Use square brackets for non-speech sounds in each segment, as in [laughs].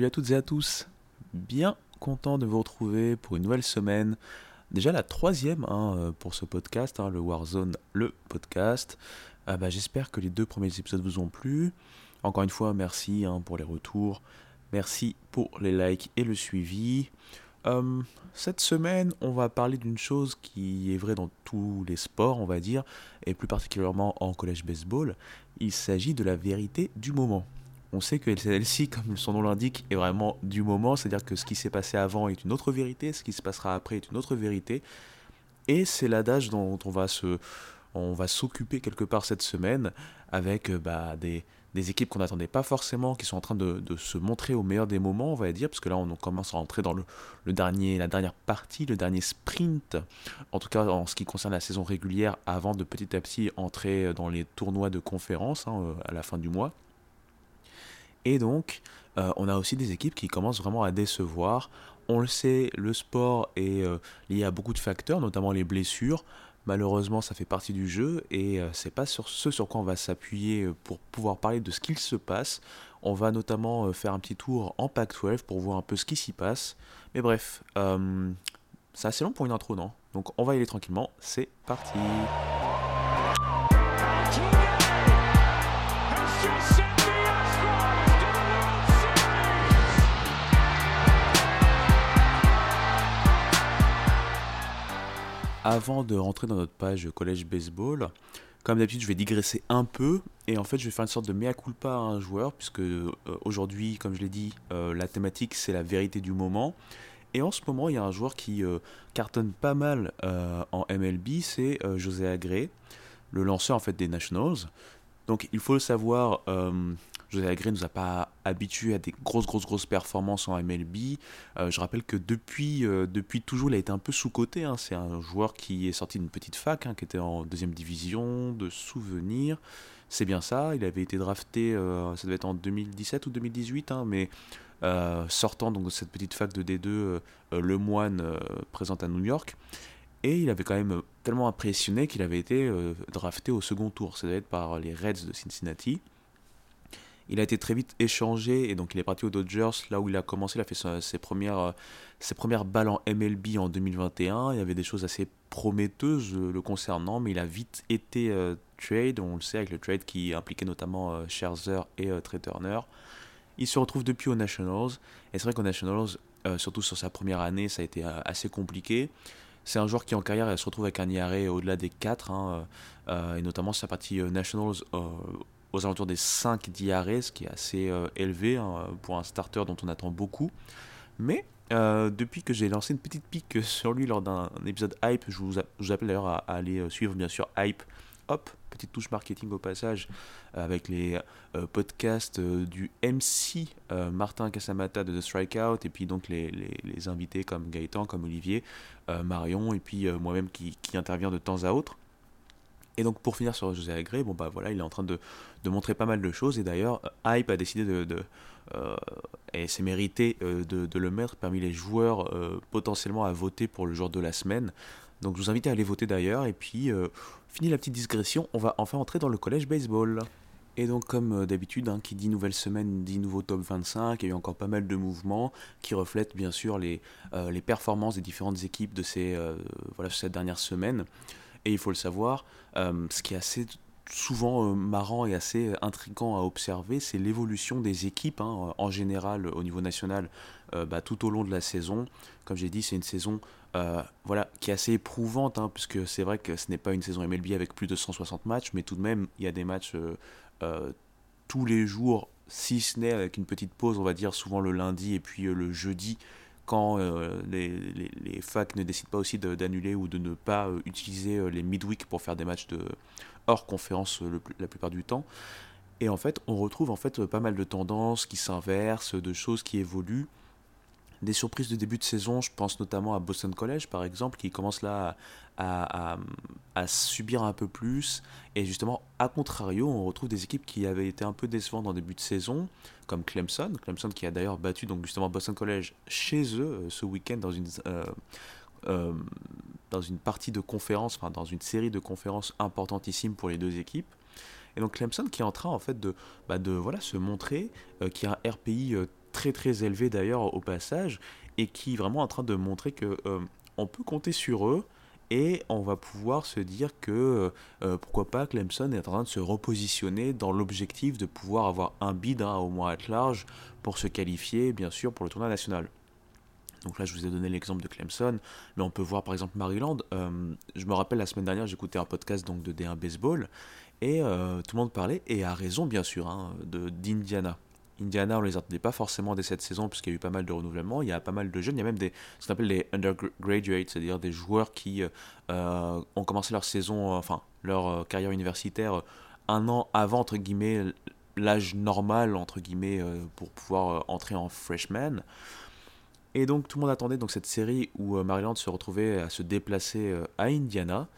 Salut à toutes et à tous. Bien content de vous retrouver pour une nouvelle semaine. Déjà la troisième hein, euh, pour ce podcast, hein, le Warzone, le podcast. Ah bah, J'espère que les deux premiers épisodes vous ont plu. Encore une fois, merci hein, pour les retours. Merci pour les likes et le suivi. Euh, cette semaine, on va parler d'une chose qui est vraie dans tous les sports, on va dire, et plus particulièrement en collège baseball. Il s'agit de la vérité du moment on sait que celle-ci, comme son nom l'indique, est vraiment du moment, c'est-à-dire que ce qui s'est passé avant est une autre vérité, ce qui se passera après est une autre vérité, et c'est l'adage dont on va se, on va s'occuper quelque part cette semaine avec euh, bah, des, équipes qu'on n'attendait pas forcément, qui sont en train de, se montrer au meilleur des moments, on va dire, parce que là on commence à rentrer dans le, dernier, la dernière partie, le dernier sprint, en tout cas en ce qui concerne la saison régulière, avant de petit à petit entrer dans les tournois de conférence hein, euh, à la fin du mois. Et donc, euh, on a aussi des équipes qui commencent vraiment à décevoir. On le sait, le sport est euh, lié à beaucoup de facteurs, notamment les blessures. Malheureusement, ça fait partie du jeu et euh, c'est pas sur ce sur quoi on va s'appuyer pour pouvoir parler de ce qu'il se passe. On va notamment faire un petit tour en Pac-12 pour voir un peu ce qui s'y passe. Mais bref, c'est assez long pour une intro, non? Donc on va y aller tranquillement. C'est parti. Avant de rentrer dans notre page collège baseball, comme d'habitude, je vais digresser un peu et en fait, je vais faire une sorte de mea culpa à un joueur, puisque euh, aujourd'hui, comme je l'ai dit, euh, la thématique c'est la vérité du moment. Et en ce moment, il y a un joueur qui euh, cartonne pas mal en MLB, c'est José Agré, le lanceur en fait des Nationals. Donc, il faut le savoir, José Agré nous a pas habitués à des grosses, grosses, grosses performances en MLB. Euh, je rappelle que depuis, euh, depuis toujours, il a été un peu sous-coté. Hein. C'est un joueur qui est sorti d'une petite fac, hein, qui était en deuxième division, de souvenirs. C'est bien ça. Il avait été drafté, euh, ça devait être en 2017 ou 2018, hein, mais sortant de cette petite fac de D2, Le Moine présente à New York. Et il avait quand même tellement impressionné qu'il avait été drafté au second tour. Être par les Reds de Cincinnati. Il a été très vite échangé et donc il est parti aux Dodgers, là où il a commencé, il a fait ses premières, euh, ses premières balles en MLB en 2021. Il y avait des choses assez prometteuses euh, le concernant, mais il a vite été euh, trade, on le sait, avec le trade qui impliquait notamment Scherzer et Trey Turner. Il se retrouve depuis aux Nationals, et c'est vrai qu'aux Nationals, surtout sur sa première année, ça a été assez compliqué. C'est un joueur qui en carrière se retrouve avec un IRA au-delà des 4, hein, et notamment sa partie Nationals aux alentours des 5 diarrhées, ce qui est assez euh, élevé hein, pour un starter dont on attend beaucoup. Mais euh, depuis que j'ai lancé une petite pique [laughs] sur lui lors d'un épisode hype, je vous, appelle d'ailleurs à, aller euh, suivre bien sûr hype. Hop, petite touche marketing au passage, avec les podcasts du MC Martin Casamata de The Strikeout, et puis donc les, les, invités comme Gaëtan, comme Olivier, Marion, et puis moi-même qui, qui intervient de temps à autre. Et donc pour finir sur José Agré, bon bah voilà, il est en train de, montrer pas mal de choses. Et d'ailleurs, Hype a décidé de, euh, et c'est mérité euh, de, le mettre parmi les joueurs euh, potentiellement à voter pour le jour de la semaine. Donc je vous invite à aller voter d'ailleurs. Et puis, fini la petite digression, on va enfin entrer dans le collège baseball. Et donc, comme d'habitude, hein, qui dit nouvelle semaine dit nouveau top 25. Il y a eu encore pas mal de mouvements qui reflètent bien sûr les, les performances des différentes équipes de ces, voilà, cette dernière semaine. Et il faut le savoir, euh, ce qui est assez souvent euh, marrant et assez intrigant à observer, c'est l'évolution des équipes hein, en général au niveau national euh, bah, tout au long de la saison. Comme j'ai dit, c'est une saison voilà, qui est assez éprouvante, hein, puisque c'est vrai que ce n'est pas une saison MLB avec plus de 160 matchs, mais tout de même, il y a des matchs tous les jours, si ce n'est avec une petite pause, on va dire souvent le lundi et puis le jeudi, quand euh, les, les, facs ne décident pas aussi d'annuler ou de ne pas euh, utiliser euh, les midweek pour faire des matchs de hors conférence la plupart du temps. Et en fait, on retrouve en fait pas mal de tendances qui s'inversent, de choses qui évoluent des surprises de début de saison, je pense notamment à Boston College par exemple, qui commence là à, subir un peu plus. Et justement, à contrario, on retrouve des équipes qui avaient été un peu décevantes en début de saison, comme Clemson. Clemson qui a d'ailleurs battu donc justement Boston College chez eux euh, ce week-end dans une... Euh, euh, dans une partie de conférence, dans une série de conférences importantissimes pour les deux équipes. Et donc Clemson qui est en train en fait de, bah de voilà, se montrer, qui a un RPI très très élevé d'ailleurs au passage, et qui est vraiment en train de montrer que on peut compter sur eux et on va pouvoir se dire que euh, pourquoi pas Clemson est en train de se repositionner dans l'objectif de pouvoir avoir un bid hein, au moins à large pour se qualifier bien sûr pour le tournoi national. Donc là, je vous ai donné l'exemple de Clemson, mais on peut voir par exemple Maryland. Euh, je me rappelle la semaine dernière, j'écoutais un podcast donc de D1 Baseball et euh, tout le monde parlait, et a raison bien sûr, hein, d'Indiana. Indiana, on les attendait pas forcément dès cette saison, puisqu'il y a eu pas mal de renouvellements. Il y a pas mal de jeunes. Il y a même des, ce qu'on appelle les undergraduates, c'est-à-dire des joueurs qui euh, ont commencé leur saison, enfin, leur euh, carrière universitaire un an avant, entre l'âge normal, entre guillemets, euh, pour pouvoir entrer en freshman. Et donc, tout le monde attendait donc cette série où Maryland se retrouvait à se déplacer à Indiana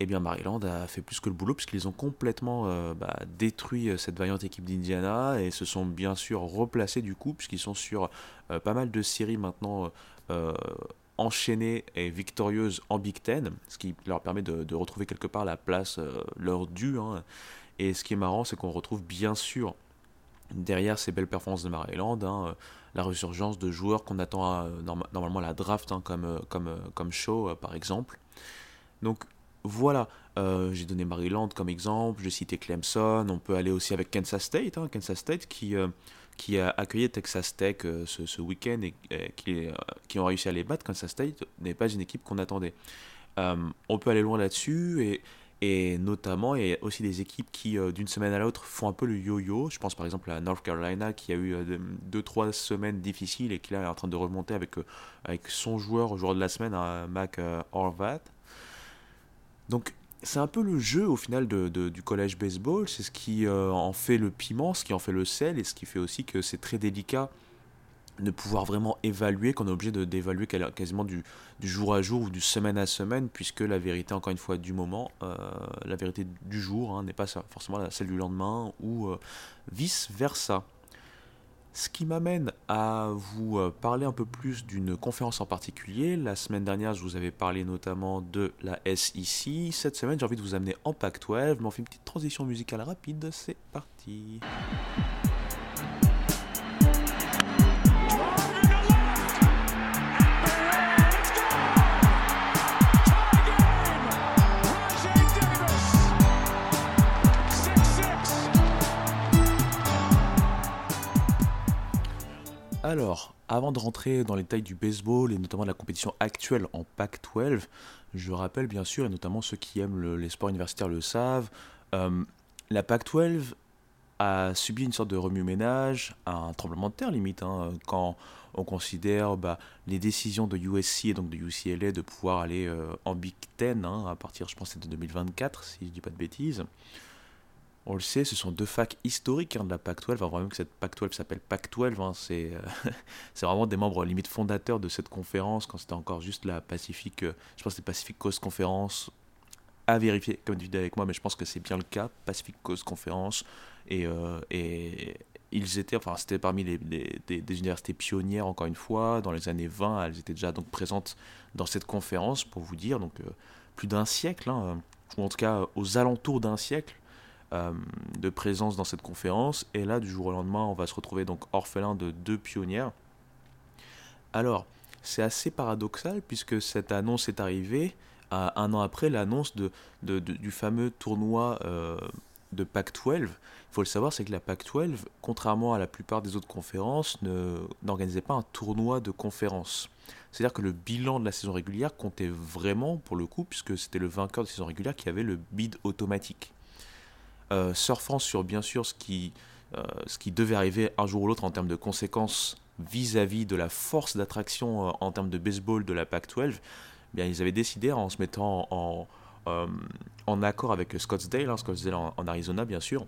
eh bien Maryland a fait plus que le boulot puisqu'ils ont complètement euh, bah, détruit euh, cette vaillante équipe d'Indiana et se sont bien sûr replacés du coup puisqu'ils sont sur euh, pas mal de séries maintenant enchaînées et victorieuses en Big Ten, ce qui leur permet de, retrouver quelque part la place leur due. Hein. Et ce qui est marrant, c'est qu'on retrouve bien sûr derrière ces belles performances de Maryland, hein, la résurgence de joueurs qu'on attend normalement à la draft, hein, comme, comme, comme Shaw par exemple. Donc voilà, euh, j'ai donné Maryland comme exemple, j'ai cité Clemson, on peut aller aussi avec Kansas State, hein, Kansas State qui, euh, qui a accueilli Texas Tech euh, ce, week-end et, qui, qui, ont réussi à les battre. Kansas State n'est pas une équipe qu'on attendait. on peut aller loin là-dessus et, notamment il y a aussi des équipes qui d'une semaine à l'autre font un peu le yo-yo. Je pense par exemple à North Carolina qui a eu 2-3 semaines difficiles et qui là est en train de remonter avec, avec son joueur, au joueur de la semaine, hein, Mac Horvat. Donc c'est un peu le jeu au final du collège baseball, c'est ce qui euh, en fait le piment, ce qui en fait le sel et ce qui fait aussi que c'est très délicat de pouvoir vraiment évaluer, qu'on est obligé d'évaluer quasiment du, du, jour à jour ou du semaine à semaine, puisque la vérité, encore une fois, du moment, euh, la vérité du jour hein, n'est pas forcément celle du lendemain ou euh, vice-versa. Ce qui m'amène à vous euh, parler un peu plus d'une conférence en particulier. La semaine dernière, je vous avais parlé notamment de la SEC. Cette semaine, j'ai envie de vous amener en Pac-12, mais on fait une petite transition musicale rapide. C'est parti. Alors, avant de rentrer dans les détails du baseball et notamment de la compétition actuelle en Pac-12, je rappelle bien sûr, et notamment ceux qui aiment les sports universitaires le savent, euh, la Pac-12 a subi une sorte de remue-ménage, un tremblement de terre limite, hein, quand on considère bah, les décisions de USC et donc de UCLA de pouvoir aller euh, en Big Ten hein, à partir, je pense, de 2024, si je ne dis pas de bêtises on le sait, ce sont deux facs historiques hein, de la PAC-12. Enfin, vraiment que cette PAC-12 s'appelle PAC-12. Hein, c'est, euh, [laughs] c'est vraiment des membres limite fondateurs de cette conférence quand c'était encore juste la Pacific, euh, je pense que Pacific Coast Conference. À vérifier, comme tu avec moi, mais je pense que c'est bien le cas. Pacific Coast Conference. Et, euh, ils étaient, enfin, c'était parmi les, des, universités pionnières, encore une fois. Dans les années 20, elles étaient déjà donc présentes dans cette conférence, pour vous dire. Donc, plus d'un siècle, hein, ou en tout cas aux alentours d'un siècle. Euh, de présence dans cette conférence. Et là, du jour au lendemain, on va se retrouver donc orphelin de deux pionnières. Alors, c'est assez paradoxal puisque cette annonce est arrivée un an après l'annonce du fameux tournoi euh, de Pac-12. Il faut le savoir, c'est que la Pac-12, contrairement à la plupart des autres conférences, n'organisait pas un tournoi de conférence. C'est-à-dire que le bilan de la saison régulière comptait vraiment pour le coup, puisque c'était le vainqueur de saison régulière qui avait le bid automatique. Euh, surfant sur bien sûr ce qui, euh, ce qui devait arriver un jour ou l'autre en termes de conséquences vis-à-vis de la force d'attraction euh, en termes de baseball de la Pac-12, eh bien ils avaient décidé en se mettant en, en accord avec Scottsdale, hein, Scottsdale en, Arizona bien sûr,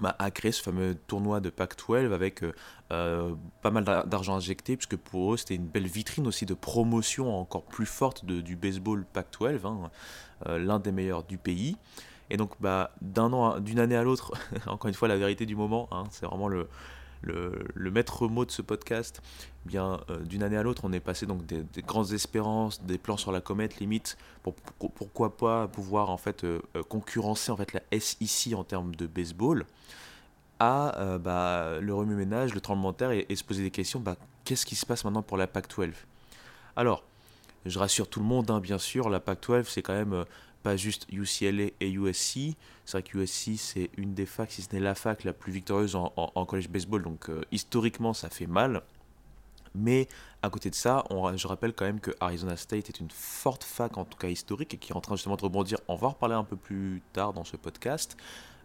bah, à créer ce fameux tournoi de Pac-12 avec pas mal d'argent injecté, puisque pour eux c'était une belle vitrine aussi de promotion encore plus forte de, du baseball Pac-12, hein, l'un des meilleurs du pays. Et donc, bah, d'un an, d'une année à l'autre, [laughs] encore une fois, la vérité du moment, hein, c'est vraiment le, le, maître mot de ce podcast. Eh bien, euh, d'une année à l'autre, on est passé donc des, grandes espérances, des plans sur la comète, limite, pour, pourquoi pas pouvoir en fait euh, euh, concurrencer en fait la SEC en termes de baseball. à bah, le remue-ménage, le tremblement de terre et, se poser des questions, bah, qu'est-ce qui se passe maintenant pour la PAC-12 Alors, je rassure tout le monde, hein, bien sûr, la PAC-12, c'est quand même pas juste UCLA et USC. C'est vrai que USC, c'est une des facs, si ce n'est la fac la plus victorieuse en, en, college baseball, donc historiquement, ça fait mal. Mais à côté de ça, je rappelle quand même que Arizona State est une forte fac, en tout cas historique, et qui est en train justement de rebondir. On va en reparler un peu plus tard dans ce podcast.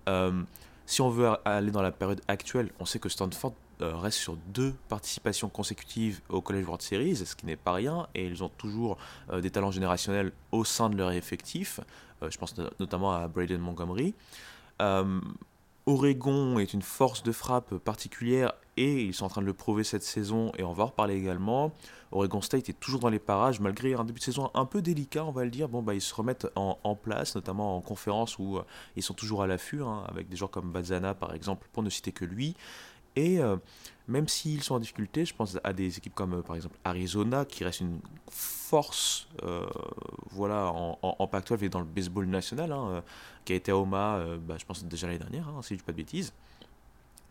Euh, si on veut aller dans la période actuelle, on sait que Stanford euh, reste sur deux participations consécutives au College World Series, ce qui n'est pas rien, et ils ont toujours euh, des talents générationnels au sein de leur effectif. je pense notamment à Braden Montgomery. Oregon est une force de frappe particulière et ils sont en train de le prouver cette saison et on va en reparler également. Oregon State est toujours dans les parages malgré un début de saison un peu délicat, on va le dire. Bon, bah, ils se remettent en, place, notamment en conférence où euh, ils sont toujours à l'affût, hein, avec des joueurs comme Bazana par exemple, pour ne citer que lui. Et euh, même s'ils sont en difficulté, je pense à des équipes comme euh, par exemple Arizona, qui reste une force voilà, en, en, Pac-12 et dans le baseball national, hein, qui a été à Omaha, bah, je pense déjà l'année dernière, hein, si je ne dis pas de bêtises.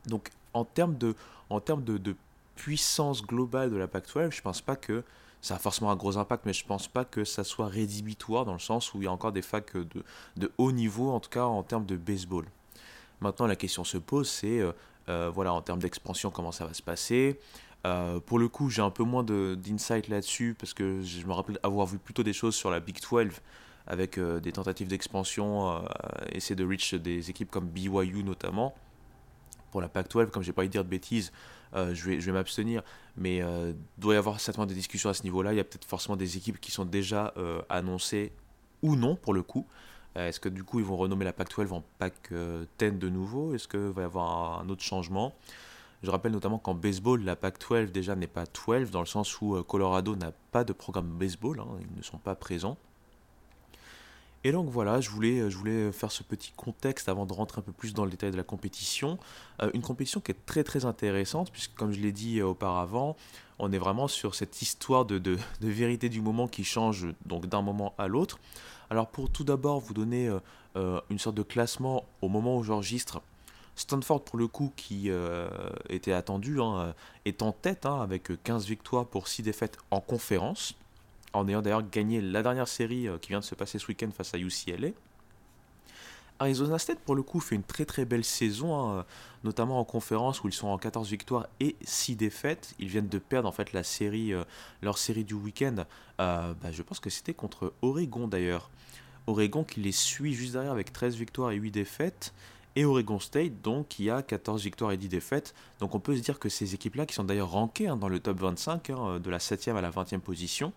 Donc en termes de, en termes de, puissance globale de la Pac-12, je pense pas que ça a forcément un gros impact, mais je pense pas que ça soit rédhibitoire dans le sens où il y a encore des facs de, haut niveau, en tout cas en termes de baseball. Maintenant, la question se pose, c'est euh, euh, voilà, en termes d'expansion, comment ça va se passer. Euh, pour le coup, j'ai un peu moins d'insight là-dessus parce que je me rappelle avoir vu plutôt des choses sur la Big 12 avec des tentatives d'expansion, essayer de reach des équipes comme BYU notamment pour la PAC-12, comme j'ai pas envie de dire de bêtises, euh, je vais, je vais m'abstenir. Mais il euh, doit y avoir certainement des discussions à ce niveau-là. Il y a peut-être forcément des équipes qui sont déjà euh, annoncées ou non pour le coup. Est-ce que du coup ils vont renommer la PAC-12 en PAC-10 de nouveau? Est-ce qu'il va y avoir un autre changement? Je rappelle notamment qu'en baseball, la PAC-12 déjà n'est pas 12 dans le sens où Colorado n'a pas de programme baseball, hein, ils ne sont pas présents. Et donc voilà, je voulais, faire ce petit contexte avant de rentrer un peu plus dans le détail de la compétition. Euh, une compétition qui est très très intéressante, puisque comme je l'ai dit euh, auparavant, on est vraiment sur cette histoire de, de, vérité du moment qui change donc d'un moment à l'autre. Alors pour tout d'abord vous donner euh, une sorte de classement au moment où j'enregistre, Stanford pour le coup qui était attendu hein, est en tête hein, avec 15 victoires pour 6 défaites en conférence en ayant d'ailleurs gagné la dernière série euh, qui vient de se passer ce week-end face à UCLA. Arizona State, pour le coup, fait une très très belle saison, hein, notamment en conférence où ils sont en 14 victoires et 6 défaites. Ils viennent de perdre en fait la série, euh, leur série du week-end. Euh, bah, je pense que c'était contre Oregon d'ailleurs. Oregon qui les suit juste derrière avec 13 victoires et 8 défaites. Et Oregon State, donc, qui a 14 victoires et 10 défaites. Donc on peut se dire que ces équipes-là, qui sont d'ailleurs rankées hein, dans le top 25, hein, de la 7e à la 20e position,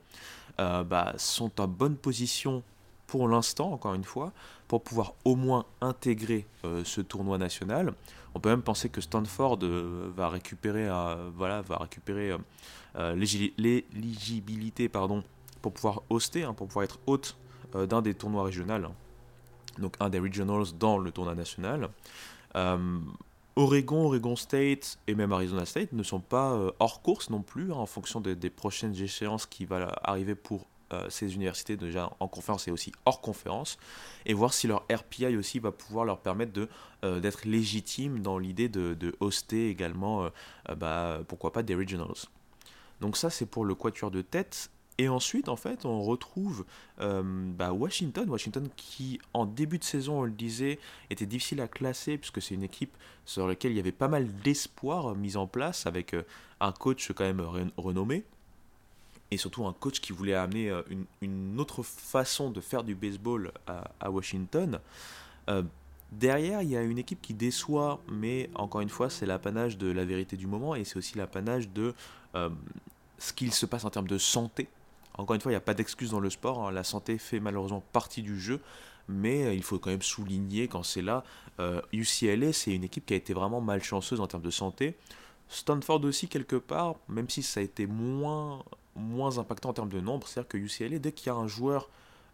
euh, bah, sont en bonne position pour l'instant, encore une fois, pour pouvoir au moins intégrer euh, ce tournoi national. On peut même penser que Stanford euh, va récupérer, voilà, va récupérer l'éligibilité pardon, pour pouvoir hoster, hein, pour pouvoir être hôte d'un des tournois régionaux, donc un des regionals dans le tournoi national. Oregon, Oregon State et même Arizona State ne sont pas euh, hors course non plus hein, en fonction des, prochaines échéances qui vont arriver pour euh, ces universités déjà en conférence et aussi hors conférence et voir si leur RPI aussi va pouvoir leur permettre euh, d'être légitimes dans l'idée de, de, hoster également bah, pourquoi pas des regionals. Donc ça c'est pour le quatuor de tête et ensuite, en fait, on retrouve euh, bah, Washington. Washington qui, en début de saison, on le disait, était difficile à classer puisque c'est une équipe sur laquelle il y avait pas mal d'espoir mis en place avec euh, un coach quand même renommé. Et surtout un coach qui voulait amener euh, une, autre façon de faire du baseball à, Washington. derrière, il y a une équipe qui déçoit, mais encore une fois, c'est l'apanage de la vérité du moment et c'est aussi l'apanage de ce qu'il se passe en termes de santé encore une fois, il n'y a pas d'excuse dans le sport. Hein. La santé fait malheureusement partie du jeu. Mais euh, il faut quand même souligner quand c'est là. UCLA, euh, c'est une équipe qui a été vraiment malchanceuse en termes de santé. Stanford aussi, quelque part, même si ça a été moins, moins impactant en termes de nombre. C'est-à-dire que UCLA, dès qu'il y a un joueur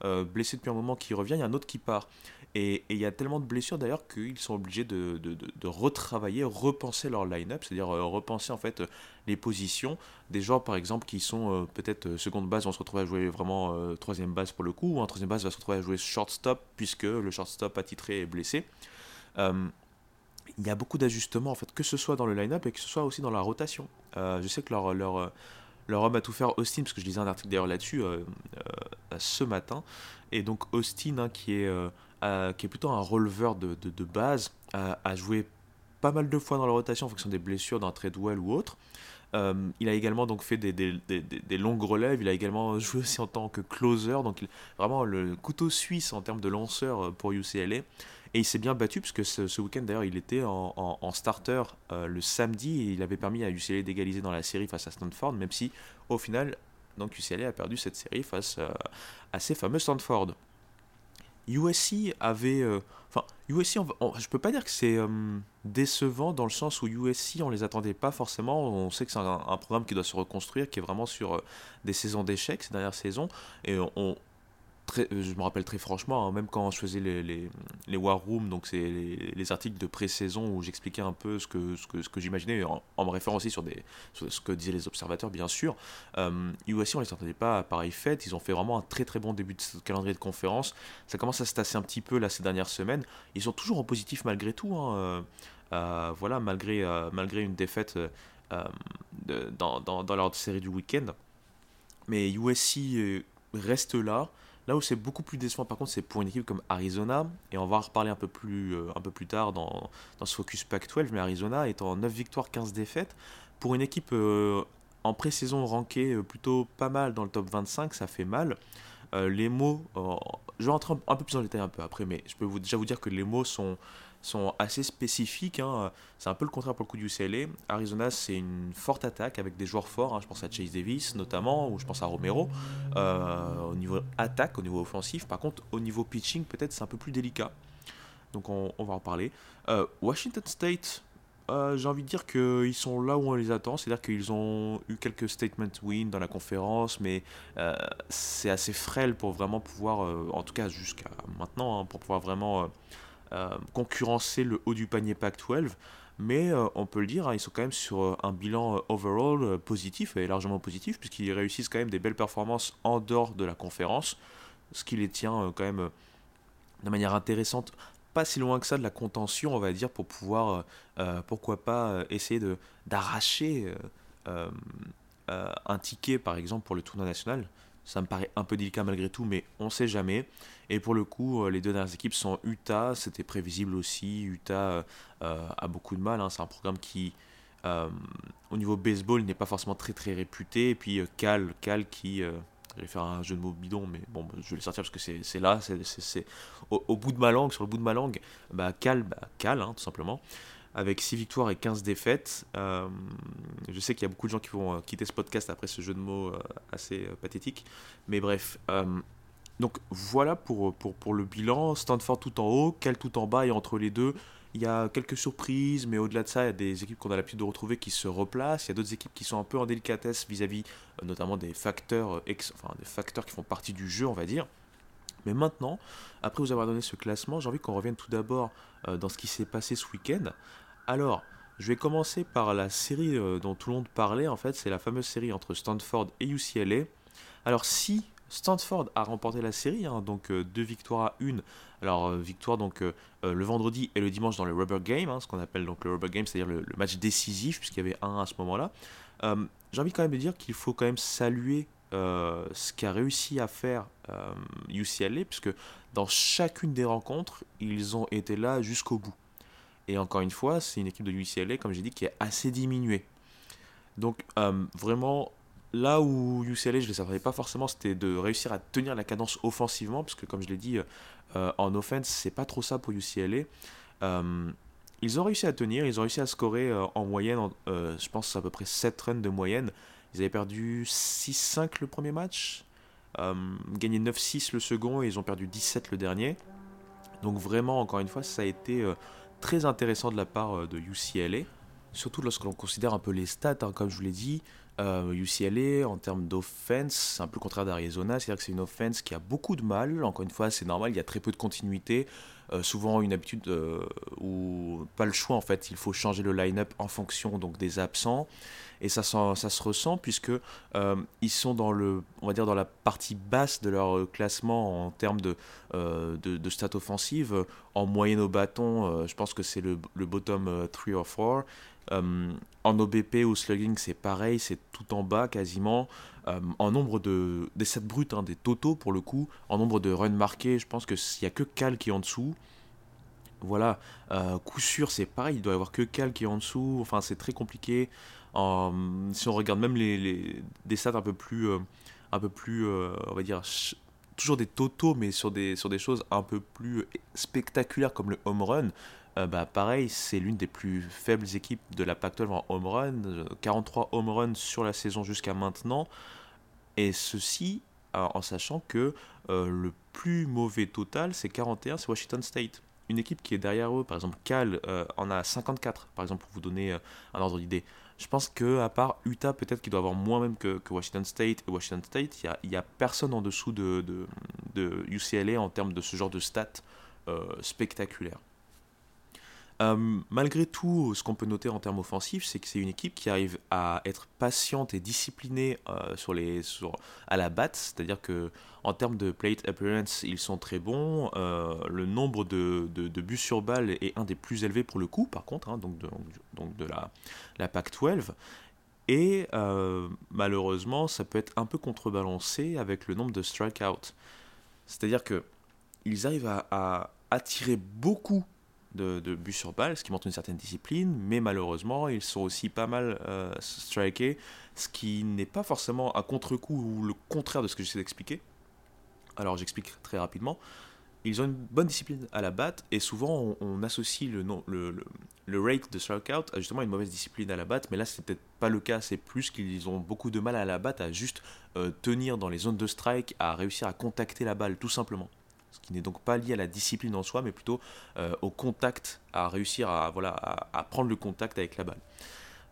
euh, blessé depuis un moment qui revient, il y a un autre qui part. Et il y a tellement de blessures d'ailleurs qu'ils sont obligés de, retravailler, repenser leur line-up, c'est-à-dire repenser en fait les positions. Des joueurs par exemple qui sont euh, peut-être seconde base vont se retrouver à jouer vraiment troisième base pour le coup, ou un troisième base va se retrouver à jouer shortstop puisque le shortstop attitré est blessé. il y a beaucoup d'ajustements, en fait, que ce soit dans le line-up et que ce soit aussi dans la rotation. je sais que leur, leur, leur homme à tout faire, Austin, parce que je lisais un article d'ailleurs là-dessus ce matin, et donc Austin, hein, qui, est, qui est plutôt un releveur de, de, base, a joué pas mal de fois dans la rotation en fonction des blessures d'un Treadwell ou autre. Euh, il a également donc fait des, des, longues relèves, il a également joué aussi en tant que closer, donc vraiment le couteau suisse en termes de lanceur euh, pour UCLA. Et il s'est bien battu puisque ce, ce week-end d'ailleurs il était en, en, starter euh, le samedi et il avait permis à UCLA d'égaliser dans la série face à Stanford, même si au final donc UCLA a perdu cette série face à ces fameux Stanford. USC avait. Euh, enfin, USC, je peux pas dire que c'est euh, décevant dans le sens où USC, on les attendait pas forcément. On sait que c'est un, programme qui doit se reconstruire, qui est vraiment sur euh, des saisons d'échecs ces dernières saisons. Et on, euh, je me rappelle très franchement, hein, même quand je faisais les, les, les War Rooms, donc c'est les, articles de pré-saison où j'expliquais un peu ce que, ce que, ce que j'imaginais, en, me référant aussi sur, des, ce que disaient les observateurs, bien sûr. Euh, USC, on les entendait pas à pareille fête. Ils ont fait vraiment un très très bon début de calendrier de conférence. Ça commence à se tasser un petit peu là ces dernières semaines. Ils sont toujours en positif malgré tout. Hein, euh, euh, voilà, malgré, malgré une défaite dans, dans, dans leur série du week-end. Mais USC reste là. Là où c'est beaucoup plus décevant, par contre, c'est pour une équipe comme Arizona, et on va en reparler un peu plus, euh, tard dans, ce focus Pac-12, mais Arizona est en 9 victoires, 15 défaites. Pour une équipe euh, en pré-saison rankée euh, plutôt pas mal dans le top 25, ça fait mal. les mots, je vais rentrer un, peu plus en détail un peu après, mais je peux déjà vous dire que les mots sont sont assez spécifiques. Hein. C'est un peu le contraire pour le coup du UCLA. Arizona, c'est une forte attaque avec des joueurs forts. Hein. Je pense à Chase Davis notamment, ou je pense à Romero. Euh, au niveau attaque, au niveau offensif. Par contre, au niveau pitching, peut-être c'est un peu plus délicat. Donc on, va en parler. Euh, Washington State, euh, j'ai envie de dire qu'ils sont là où on les attend. C'est-à-dire qu'ils ont eu quelques statement wins dans la conférence, mais c'est assez frêle pour vraiment pouvoir, en tout cas jusqu'à maintenant, hein, pour pouvoir vraiment concurrencer le haut du panier Pac-12. Mais euh, on peut le dire, hein, ils sont quand même sur euh, un bilan overall positif, et largement positif, puisqu'ils réussissent quand même des belles performances en dehors de la conférence, ce qui les tient quand même de manière intéressante pas si loin que ça de la contention, on va dire, pour pouvoir, pourquoi pas, essayer de d'arracher un ticket, par exemple, pour le tournoi national. Ça me paraît un peu délicat malgré tout, mais on ne sait jamais. Et pour le coup, euh, les deux dernières équipes sont Utah, c'était prévisible aussi. Utah euh, euh, a beaucoup de mal, hein. c'est un programme qui, au niveau baseball, n'est pas forcément très très réputé. Et puis Cal, Cal qui, je vais faire un jeu de mots bidon, mais bon, je vais le sortir parce que c'est là, c'est au, bout de ma langue, sur le bout de ma langue, bah, Cal, bah, Cal hein, tout simplement avec 6 victoires et 15 défaites. Euh, je sais qu'il y a beaucoup de gens qui vont euh, quitter ce podcast après ce jeu de mots euh, assez pathétique. Mais bref. donc voilà pour, pour, pour, le bilan. Stanford tout en haut, Cal tout en bas et entre les deux. Il y a quelques surprises, mais au-delà de ça, il y a des équipes qu'on a l'habitude de retrouver qui se replacent. Il y a d'autres équipes qui sont un peu en délicatesse vis-à-vis notamment des facteurs, ex, enfin, des facteurs qui font partie du jeu, on va dire. Mais maintenant, après vous avoir donné ce classement, j'ai envie qu'on revienne tout d'abord dans ce qui s'est passé ce week-end. Alors, je vais commencer par la série euh, dont tout le monde parlait, en fait, c'est la fameuse série entre Stanford et UCLA. Alors, si Stanford a remporté la série, hein, donc euh, deux victoires à une. Alors, euh, victoire donc le vendredi et le dimanche dans le rubber game, hein, ce qu'on appelle donc le rubber game, c'est-à-dire le, match décisif, puisqu'il y avait un à ce moment-là. J'ai envie quand même de dire qu'il faut quand même saluer ce qu'a réussi à faire UCLA, puisque dans chacune des rencontres, ils ont été là jusqu'au bout. Et encore une fois, c'est une équipe de UCLA, comme j'ai dit, qui est assez diminuée. Donc euh, vraiment, là où UCLA, je ne les savais pas forcément, c'était de réussir à tenir la cadence offensivement, parce que comme je l'ai dit, euh, en offense, c'est pas trop ça pour UCLA. Euh, ils ont réussi à tenir, ils ont réussi à scorer en moyenne, je pense à peu près 7 runs de moyenne. Ils avaient perdu 6-5 le premier match, gagné 9-6 le second et ils ont perdu 17 le dernier. Donc vraiment, encore une fois, ça a été très intéressant de la part euh, de UCLA, surtout lorsque l'on considère un peu les stats, hein, comme je vous l'ai dit. UCLA, euh, en termes d'offense, c'est un peu le contraire d'Arizona, c'est-à-dire que c'est une offense qui a beaucoup de mal. Encore une fois, c'est normal, il y a très peu de continuité. Souvent une habitude où pas le choix en fait, il faut changer le line-up en fonction donc des absents et ça, se ressent puisque euh, ils sont dans le, on va dire dans la partie basse de leur euh, classement en termes de, euh, de, stats offensives. En moyenne au bâton, je pense que c'est le, le, bottom 3 or 4. en OBP ou slugging, c'est pareil, c'est tout en bas quasiment. En nombre de des stats bruts, hein, des totaux pour le coup, en nombre de runs marqués, je pense qu'il n'y a que Cal qui est en dessous. Voilà, coup sûr, c'est pareil, il doit y avoir que Cal qui est en dessous. Enfin, c'est très compliqué si on regarde même les, des stats un peu plus, euh, un peu plus euh, on va dire, toujours des totaux, mais sur des, sur des choses un peu plus spectaculaires comme le home run, euh, bah pareil, c'est l'une des plus faibles équipes de la Pac-12 en home run, 43 home runs sur la saison jusqu'à maintenant, et ceci en sachant que le plus mauvais total, c'est 41, c'est Washington State. Une équipe qui est derrière eux, par exemple Cal, en a 54, par exemple, pour vous donner un ordre d'idée. Je pense que à part Utah, peut-être qu'il doit avoir moins même que, Washington State. Et Washington State, il n'y a, personne en dessous de, de, UCLA en termes de ce genre de stats euh, spectaculaires. Euh, malgré tout, ce qu'on peut noter en termes offensifs, c'est que c'est une équipe qui arrive à être patiente et disciplinée euh, sur les, sur, à la batte, c'est-à-dire que en termes de plate appearance, ils sont très bons. Euh, le nombre de, de, buts sur balle est un des plus élevés pour le coup, par contre, hein, donc de, donc de la, la PAC-12. Et malheureusement, ça peut être un peu contrebalancé avec le nombre de strikeouts. C'est-à-dire que ils arrivent à, à attirer beaucoup de, buts sur balle, ce qui montre une certaine discipline, mais malheureusement, ils sont aussi pas mal euh, strikés, ce qui n'est pas forcément un contre-coup ou le contraire de ce que j'essaie d'expliquer. Alors j'explique très rapidement. Ils ont une bonne discipline à la batte et souvent on, associe le, rate de strikeout à justement une mauvaise discipline à la batte, mais là c'est peut-être pas le cas, c'est plus qu'ils ont beaucoup de mal à la batte à juste euh, tenir dans les zones de strike, à réussir à contacter la balle tout simplement qui n'est donc pas lié à la discipline en soi, mais plutôt euh, au contact, à réussir à, voilà, à, prendre le contact avec la balle.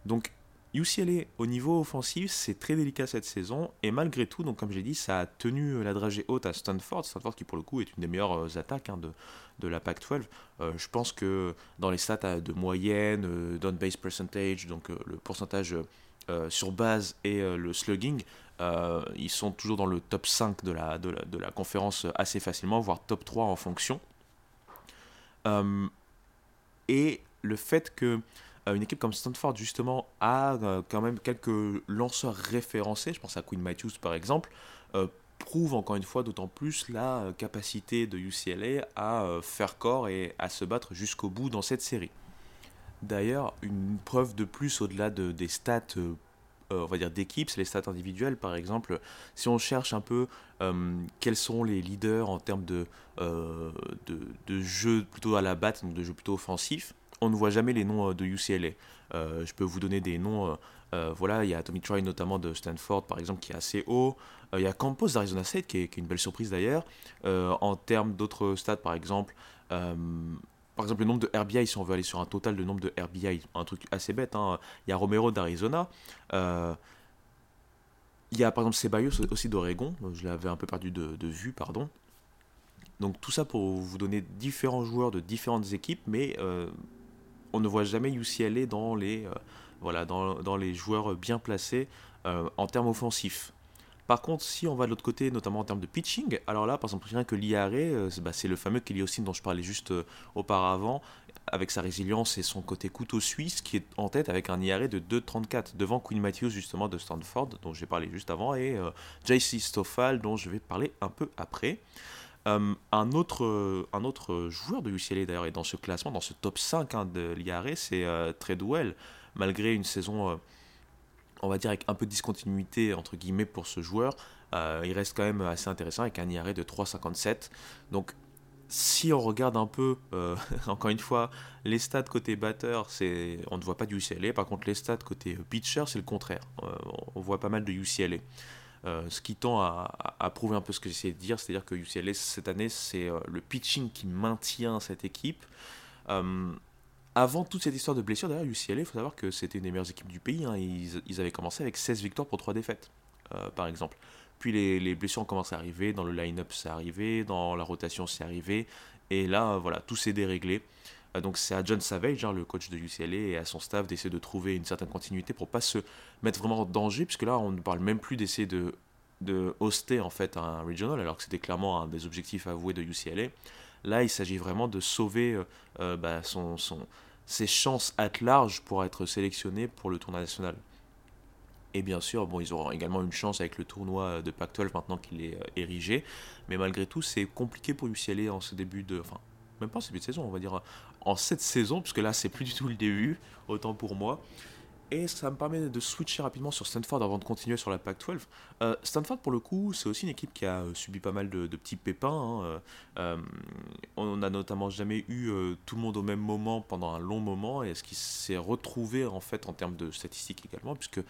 Donc UCLA au niveau offensif, c'est très délicat cette saison, et malgré tout, donc comme j'ai dit, ça a tenu la dragée haute à Stanford, Stanford qui pour le coup est une des meilleures euh, attaques hein, de, de la Pac-12. Euh, je pense que dans les stats de moyenne, down base percentage, donc le pourcentage sur base et le slugging, euh, ils sont toujours dans le top 5 de la, de la conférence assez facilement, voire top 3 en fonction. Euh, et le fait que euh, une équipe comme Stanford justement a quand même quelques lanceurs référencés, je pense à Quinn Matthews par exemple, prouve encore une fois d'autant plus la capacité de UCLA à faire corps et à se battre jusqu'au bout dans cette série. D'ailleurs, une preuve de plus au-delà de, des stats on va dire d'équipe, c'est les stats individuelles par exemple. Si on cherche un peu euh, quels sont les leaders en termes de, euh, de, de, jeu plutôt à la batte, donc de jeu plutôt offensif, on ne voit jamais les noms de UCLA. je peux vous donner des noms. voilà, il y a Tommy Troy notamment de Stanford par exemple qui est assez haut. il y a Campos d'Arizona State qui est, une belle surprise d'ailleurs. en termes d'autres stats par exemple, par exemple, le nombre de RBI, si on veut aller sur un total de nombre de RBI, un truc assez bête, hein. il y a Romero d'Arizona, euh, il y a par exemple Ceballos aussi d'Oregon, je l'avais un peu perdu de, vue, pardon. Donc tout ça pour vous donner différents joueurs de différentes équipes, mais euh, on ne voit jamais UCLA dans les, euh, voilà, dans, dans, les joueurs bien placés en termes offensifs. Par contre, si on va de l'autre côté, notamment en termes de pitching, alors là, par exemple, rien que l'IARE, euh, bah, c'est le fameux Kelly dont je parlais juste euh, auparavant, avec sa résilience et son côté couteau suisse, qui est en tête avec un IARE de 2,34, devant Quinn Matthews, justement, de Stanford, dont j'ai parlé juste avant, et euh, JC Stoffal, dont je vais parler un peu après. un, autre, un autre joueur de UCLA d'ailleurs est dans ce classement, dans ce top 5 hein, de l'IARE, c'est Treadwell. Malgré une saison on va dire avec un peu de discontinuité entre guillemets pour ce joueur, euh, il reste quand même assez intéressant avec un IRA de 3,57. Donc si on regarde un peu, euh, [laughs] encore une fois, les stats côté batteur, on ne voit pas du UCLA. Par contre, les stats côté pitcher, c'est le contraire. Euh, on voit pas mal de UCLA. ce qui tend à, prouver un peu ce que j'essaie de dire, c'est-à-dire que UCLA cette année, c'est le pitching qui maintient cette équipe avant toute cette histoire de blessure, d'ailleurs, UCLA, il faut savoir que c'était une des meilleures équipes du pays. Hein. Ils, avaient commencé avec 16 victoires pour 3 défaites, euh, par exemple. Puis les, blessures ont commencé à arriver, dans le line-up c'est arrivé, dans la rotation c'est arrivé. Et là, voilà, tout s'est déréglé. Donc c'est à John Savage, hein, le coach de UCLA, et à son staff d'essayer de trouver une certaine continuité pour pas se mettre vraiment en danger, puisque là on ne parle même plus d'essayer de, hoster en fait un regional, alors que c'était clairement un des objectifs avoués de UCLA. Là il s'agit vraiment de sauver euh, euh, bah, son, son, ses chances à large pour être sélectionné pour le tournoi national. Et bien sûr, bon, ils auront également une chance avec le tournoi de Pac-12 maintenant qu'il est euh, érigé. Mais malgré tout, c'est compliqué pour UCLA en ce début de. Enfin, même pas en ce début de saison, on va dire en cette saison, puisque là, c'est plus du tout le début, autant pour moi. Et ça me permet de switcher rapidement sur Stanford avant de continuer sur la Pac-12. Euh, Stanford, pour le coup, c'est aussi une équipe qui a euh, subi pas mal de, petits pépins. Hein. Euh, on n'a notamment jamais eu tout le monde au même moment pendant un long moment, et ce qui s'est retrouvé en fait en termes de statistiques également, puisque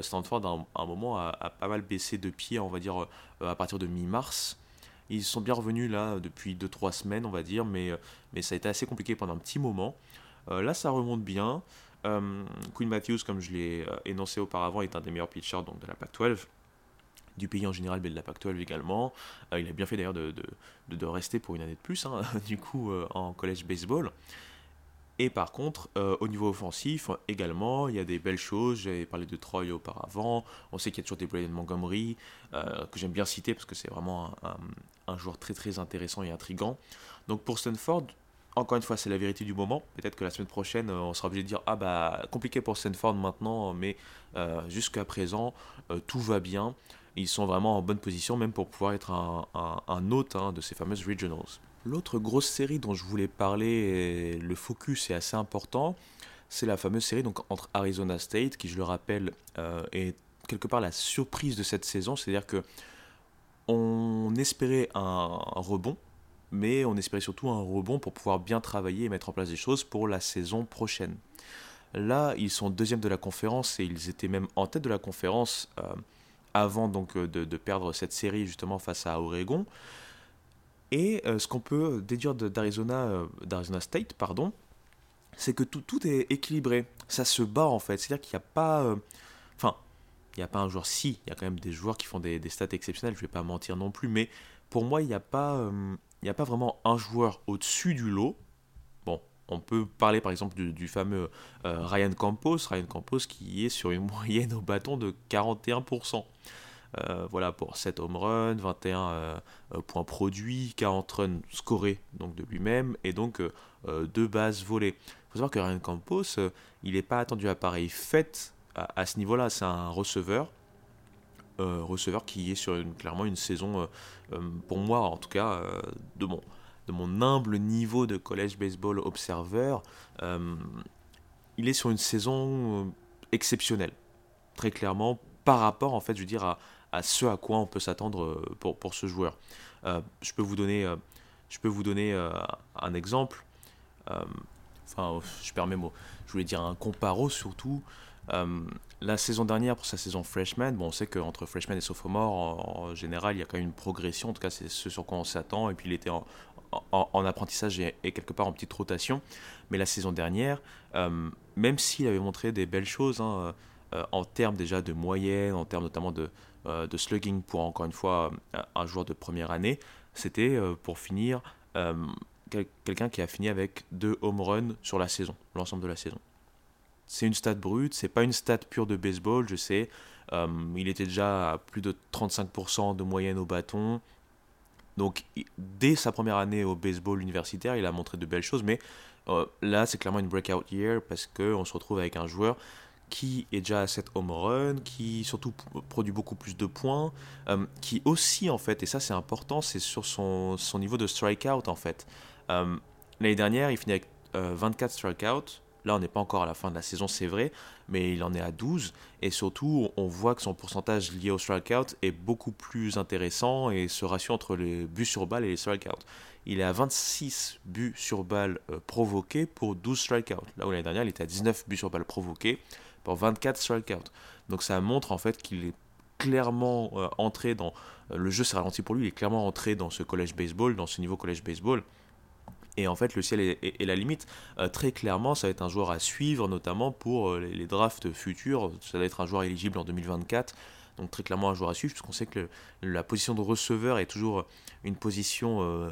Stanford, à un, moment, a, pas mal baissé de pied, on va dire, à partir de mi-mars. Ils sont bien revenus là depuis 2-3 semaines, on va dire, mais, mais ça a été assez compliqué pendant un petit moment. là, ça remonte bien. Euh, Quinn Matthews, comme je l'ai euh, énoncé auparavant, est un des meilleurs pitchers donc, de la Pac-12 du pays en général, mais de la Pac-12 également. Euh, il a bien fait d'ailleurs de, rester pour une année de plus, hein, [laughs] du coup, en college baseball. Et par contre, au niveau offensif, également, il y a des belles choses. J'avais parlé de Troy auparavant. On sait qu'il y a toujours des Braden Montgomery, que j'aime bien citer parce que c'est vraiment un, un, joueur très très intéressant et intrigant. Donc pour Stanford, encore une fois, c'est la vérité du moment. Peut-être que la semaine prochaine, euh, on sera obligé de dire Ah bah, compliqué pour Stanford maintenant, mais euh, jusqu'à présent, euh, tout va bien. Ils sont vraiment en bonne position, même pour pouvoir être un, hôte hein, de ces fameuses regionals. L'autre grosse série dont je voulais parler, le focus est assez important, c'est la fameuse série donc, entre Arizona State, qui, je le rappelle, est quelque part la surprise de cette saison. C'est-à-dire que on espérait un rebond mais on espérait surtout un rebond pour pouvoir bien travailler et mettre en place des choses pour la saison prochaine. Là, ils sont deuxième de la conférence et ils étaient même en tête de la conférence euh, avant donc euh, de, perdre cette série justement face à Oregon. Et euh, ce qu'on peut déduire d'Arizona, d'Arizona State, pardon, c'est que tout, est équilibré. Ça se bat en fait. C'est-à-dire qu'il n'y a pas. Enfin, il n'y a pas un joueur. Si, il y a quand même des joueurs qui font des, des stats exceptionnels, je ne vais pas mentir non plus, mais pour moi, il n'y a pas il n'y a pas vraiment un joueur au-dessus du lot. Bon, on peut parler par exemple du, fameux euh, Ryan Campos, Ryan Campos qui est sur une [laughs] moyenne au bâton de 41%. Euh, voilà pour 7 home runs, 21 euh, points produits, 40 runs scorés donc de lui-même et donc 2 bases volées. Il faut savoir que Ryan Campos, il n'est pas attendu à pareille fête à ce niveau-là. C'est un receveur euh, receveur qui est sur une, clairement une saison, euh, euh, pour moi en tout cas, de, mon, humble niveau de college baseball observeur, il est sur une saison exceptionnelle, très clairement, par rapport en fait, je veux dire, à, ce à quoi on peut s'attendre pour, ce joueur. je peux vous donner, je peux vous donner un exemple. enfin, je perds mes. Je voulais dire un comparo surtout. Euh, la saison dernière, pour sa saison freshman, bon, on sait qu'entre freshman et sophomore, en, général, il y a quand même une progression. En tout cas, c'est ce sur quoi on s'attend. Et puis, il était en, en, apprentissage et, quelque part en petite rotation. Mais la saison dernière, euh, même s'il avait montré des belles choses, hein, euh, en termes déjà de moyenne, en termes notamment de, de slugging pour, encore une fois, un joueur de première année, c'était pour finir quelqu'un qui a fini avec deux home runs sur la saison, l'ensemble de la saison. C'est une stat brute, c'est pas une stat pure de baseball, je sais. Euh, il était déjà à plus de 35% de moyenne au bâton. Donc, dès sa première année au baseball universitaire, il a montré de belles choses. Mais euh, là, c'est clairement une breakout year parce qu'on se retrouve avec un joueur qui est déjà à 7 home run, qui surtout produit beaucoup plus de points, euh, qui aussi, en fait, et ça c'est important, c'est sur son, son, niveau de strikeout, en fait. L'année dernière, il finit avec 24 strikeouts, Là, on n'est pas encore à la fin de la saison, c'est vrai, mais il en est à 12. Et surtout, on voit que son pourcentage lié au strikeout est beaucoup plus intéressant et ce ratio entre les buts sur balle et les strikeouts. Il est à 26 buts sur balle euh, provoqués pour 12 strikeouts. Là où l'année dernière, il était à 19 buts sur balle provoqués pour 24 strikeouts. Donc ça montre en fait qu'il est clairement euh, entré dans. Euh, le jeu s'est ralenti pour lui, il est clairement entré dans ce collège baseball, dans ce niveau collège baseball Et en fait, le ciel est, la limite. très clairement, ça va être un joueur à suivre, notamment pour les, drafts futurs. Ça va être un joueur éligible en 2024. Donc très clairement un joueur à suivre, puisqu'on sait que la position de receveur est toujours une position